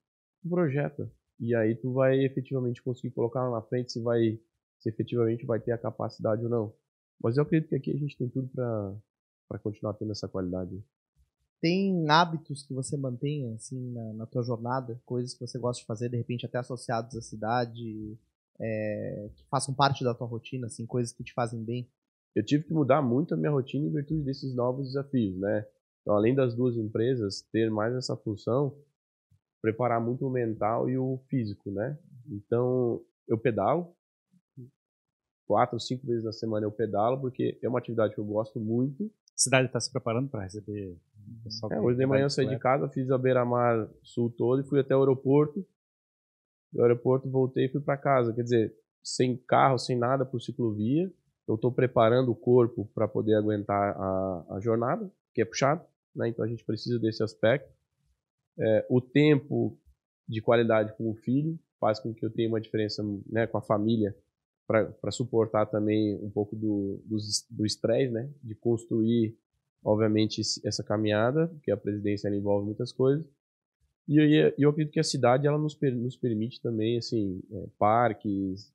[SPEAKER 1] tu projeta. E aí tu vai efetivamente conseguir colocar lá na frente se vai se efetivamente vai ter a capacidade ou não. Mas eu acredito que aqui a gente tem tudo para para continuar tendo essa qualidade.
[SPEAKER 2] Tem hábitos que você mantém, assim, na, na tua jornada? Coisas que você gosta de fazer, de repente até associados à cidade, é, que façam parte da tua rotina, assim, coisas que te fazem bem?
[SPEAKER 1] Eu tive que mudar muito a minha rotina em virtude desses novos desafios, né? Então, além das duas empresas ter mais essa função, preparar muito o mental e o físico, né? Então, eu pedalo quatro, cinco vezes na semana eu pedalo porque é uma atividade que eu gosto muito
[SPEAKER 3] A cidade está se preparando para receber o pessoal.
[SPEAKER 1] É, hoje de manhã eu saí de casa, fiz a beira-mar sul todo e fui até o aeroporto. Do aeroporto voltei e fui para casa. Quer dizer, sem carro, sem nada por ciclovia. Eu estou preparando o corpo para poder aguentar a, a jornada, que é puxado, né? Então a gente precisa desse aspecto. É, o tempo de qualidade com o filho faz com que eu tenha uma diferença né, com a família para suportar também um pouco do dos- do estresse, né? De construir obviamente essa caminhada, porque a presidência envolve muitas coisas. E eu, eu acredito que a cidade ela nos, nos permite também assim é, parques.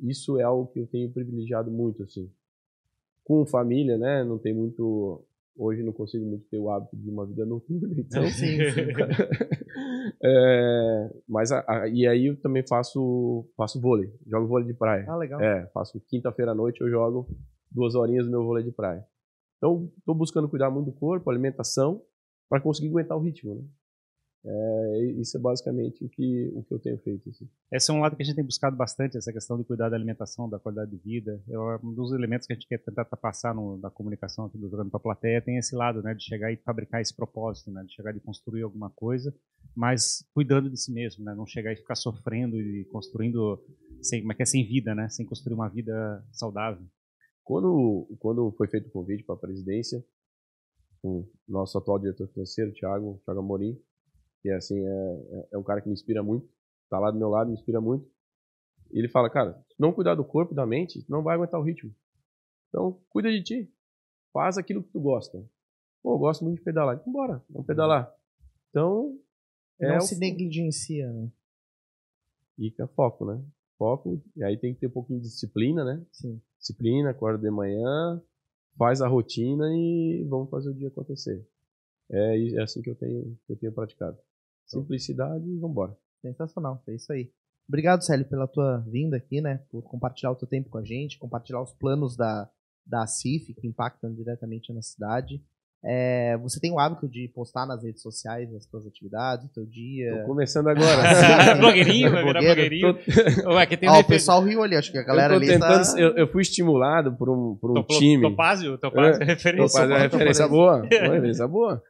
[SPEAKER 1] Isso é algo que eu tenho privilegiado muito assim. Com família, né? Não tem muito hoje não consigo muito ter o hábito de uma vida [laughs] noturna, então [laughs]
[SPEAKER 2] Sim, sim. [laughs]
[SPEAKER 1] é, mas a- a- e aí eu também faço faço vôlei, jogo vôlei de praia.
[SPEAKER 2] Ah, legal.
[SPEAKER 1] É, faço quinta-feira à noite, eu jogo duas horinhas no meu vôlei de praia. Então, estou buscando cuidar muito do corpo, alimentação, para conseguir aguentar o ritmo, né? É, isso é basicamente o que, o que eu tenho feito. Assim.
[SPEAKER 3] Esse é um lado que a gente tem buscado bastante, essa questão de cuidar da alimentação, da qualidade de vida. É um dos elementos que a gente quer tentar passar no, na comunicação aqui do Jogando para a Plateia, tem esse lado, né, de chegar e fabricar esse propósito, né, de chegar e construir alguma coisa, mas cuidando de si mesmo, né, não chegar e ficar sofrendo e construindo, sem, como é que é, sem vida, né, sem construir uma vida saudável.
[SPEAKER 1] Quando, quando foi feito o convite para a presidência, o nosso atual diretor financeiro, Thiago, Thiago Amorim, que é, assim, é, é- é um cara que me inspira muito, tá lá do meu lado, me inspira muito. E ele fala, cara, se não cuidar do corpo, da mente, não vai aguentar o ritmo. Então, cuida de ti. Faz aquilo que tu gosta. Pô, eu gosto muito de pedalar. Então, bora, vamos pedalar. Então, é
[SPEAKER 2] não
[SPEAKER 1] o
[SPEAKER 2] se negligencia, né?
[SPEAKER 1] fica foco, né? Foco, e aí tem que ter um pouquinho de disciplina, né?
[SPEAKER 2] Sim.
[SPEAKER 1] disciplina, acorda de manhã, faz a rotina e vamos fazer o dia acontecer. É, é assim que eu tenho, que eu tenho praticado. Simplicidade e vambora.
[SPEAKER 2] Sensacional, é isso aí. Obrigado, Célio, pela tua vinda aqui, né? Por compartilhar o teu tempo com a gente, compartilhar os planos da, da CIF que impactam diretamente na cidade. É, você tem o hábito de postar nas redes sociais as tuas atividades, o teu dia.
[SPEAKER 1] Tô começando agora. [laughs] [laughs]
[SPEAKER 3] blogueirinho, vai virar blogueirinho. Ué, [laughs] que tem
[SPEAKER 2] Ó,
[SPEAKER 3] um
[SPEAKER 2] o pessoal riu ali, acho que a galera
[SPEAKER 1] eu, tô
[SPEAKER 2] ali
[SPEAKER 1] tentando,
[SPEAKER 2] está...
[SPEAKER 1] eu, eu fui estimulado por um, por um
[SPEAKER 3] Topo-
[SPEAKER 1] time.
[SPEAKER 3] Topázio, Topázio é referência.
[SPEAKER 1] Tô fazendo
[SPEAKER 2] Topo-
[SPEAKER 1] referência boa. Referência boa.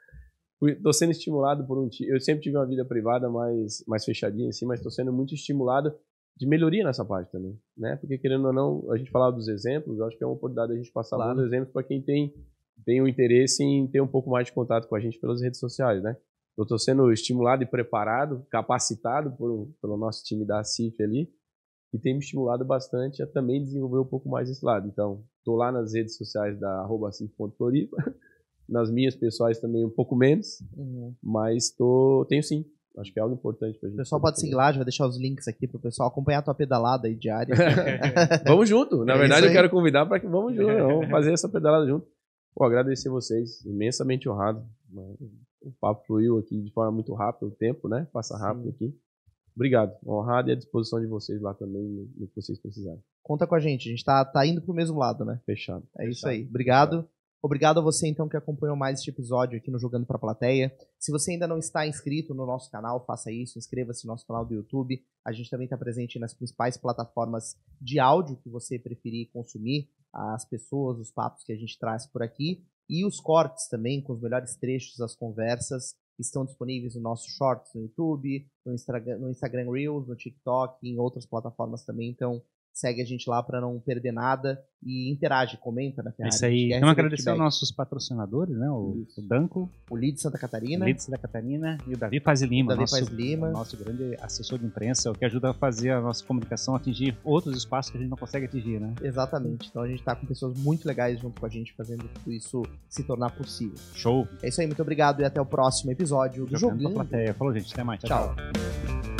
[SPEAKER 1] Tô sendo estimulado por um. Eu sempre tive uma vida privada mais, mais fechadinha, assim, mas tô sendo muito estimulado de melhoria nessa parte também, né? Porque querendo ou não, a gente falava dos exemplos, eu acho que é uma oportunidade a gente passar
[SPEAKER 2] Claro.
[SPEAKER 1] alguns exemplos para quem tem tem o interesse em ter um pouco mais de contato com a gente pelas redes sociais, né? Eu tô sendo estimulado e preparado, capacitado por, pelo nosso time da CIF ali, e tem me estimulado bastante a também desenvolver um pouco mais esse lado. Então, tô lá nas redes sociais da arroba cif.floripa, [laughs] nas minhas pessoais também um pouco menos,
[SPEAKER 2] Uhum.
[SPEAKER 1] mas tô, tenho sim. Acho que é algo importante pra
[SPEAKER 2] O
[SPEAKER 1] gente.
[SPEAKER 2] pessoal pode seguir lá, a gente vai deixar os links aqui pro pessoal acompanhar a tua pedalada aí diária. [laughs]
[SPEAKER 1] vamos junto. Na
[SPEAKER 2] É
[SPEAKER 1] verdade, eu quero convidar para que vamos junto. Vamos fazer essa pedalada junto. Pô, agradecer vocês. Imensamente honrado O papo fluiu aqui de forma muito rápida, o tempo, né? Passa rápido aqui. Obrigado. Honrado e à disposição de vocês lá também, no que vocês precisarem.
[SPEAKER 2] Conta com a gente. A gente tá, tá indo pro mesmo lado, né?
[SPEAKER 1] Fechado.
[SPEAKER 2] É
[SPEAKER 1] Fechado.
[SPEAKER 2] isso aí. Obrigado. Fechado. Obrigado a você, então, que acompanhou mais este episódio aqui no Jogando para a Plateia. Se você ainda não está inscrito no nosso canal, faça isso. Inscreva-se no nosso canal do YouTube. A gente também está presente nas principais plataformas de áudio que você preferir consumir. As pessoas, os papos que a gente traz por aqui. E os cortes também, com os melhores trechos das conversas, estão disponíveis no nosso Shorts no YouTube, no Instagram, no Instagram Reels, no TikTok e em outras plataformas também. Então, segue a gente lá para não perder nada e interage, comenta na
[SPEAKER 3] Ferrari. Isso aí. Quero agradecer aos nossos patrocinadores, né? O, o Danco,
[SPEAKER 2] o Lid Santa Catarina,
[SPEAKER 3] o Lid Santa Catarina e o Davi Paz Lima,
[SPEAKER 2] Davi nosso, Paz Lima,
[SPEAKER 3] nosso grande assessor de imprensa, o que ajuda a fazer a nossa comunicação atingir outros espaços que a gente não consegue atingir, né?
[SPEAKER 2] Exatamente. Então a gente está com pessoas muito legais junto com a gente fazendo tudo isso se tornar possível.
[SPEAKER 3] Show.
[SPEAKER 2] É isso aí, muito obrigado e até o próximo episódio do Jogando.
[SPEAKER 3] Jogando. Falou, gente. Até mais. tchau. tchau. tchau.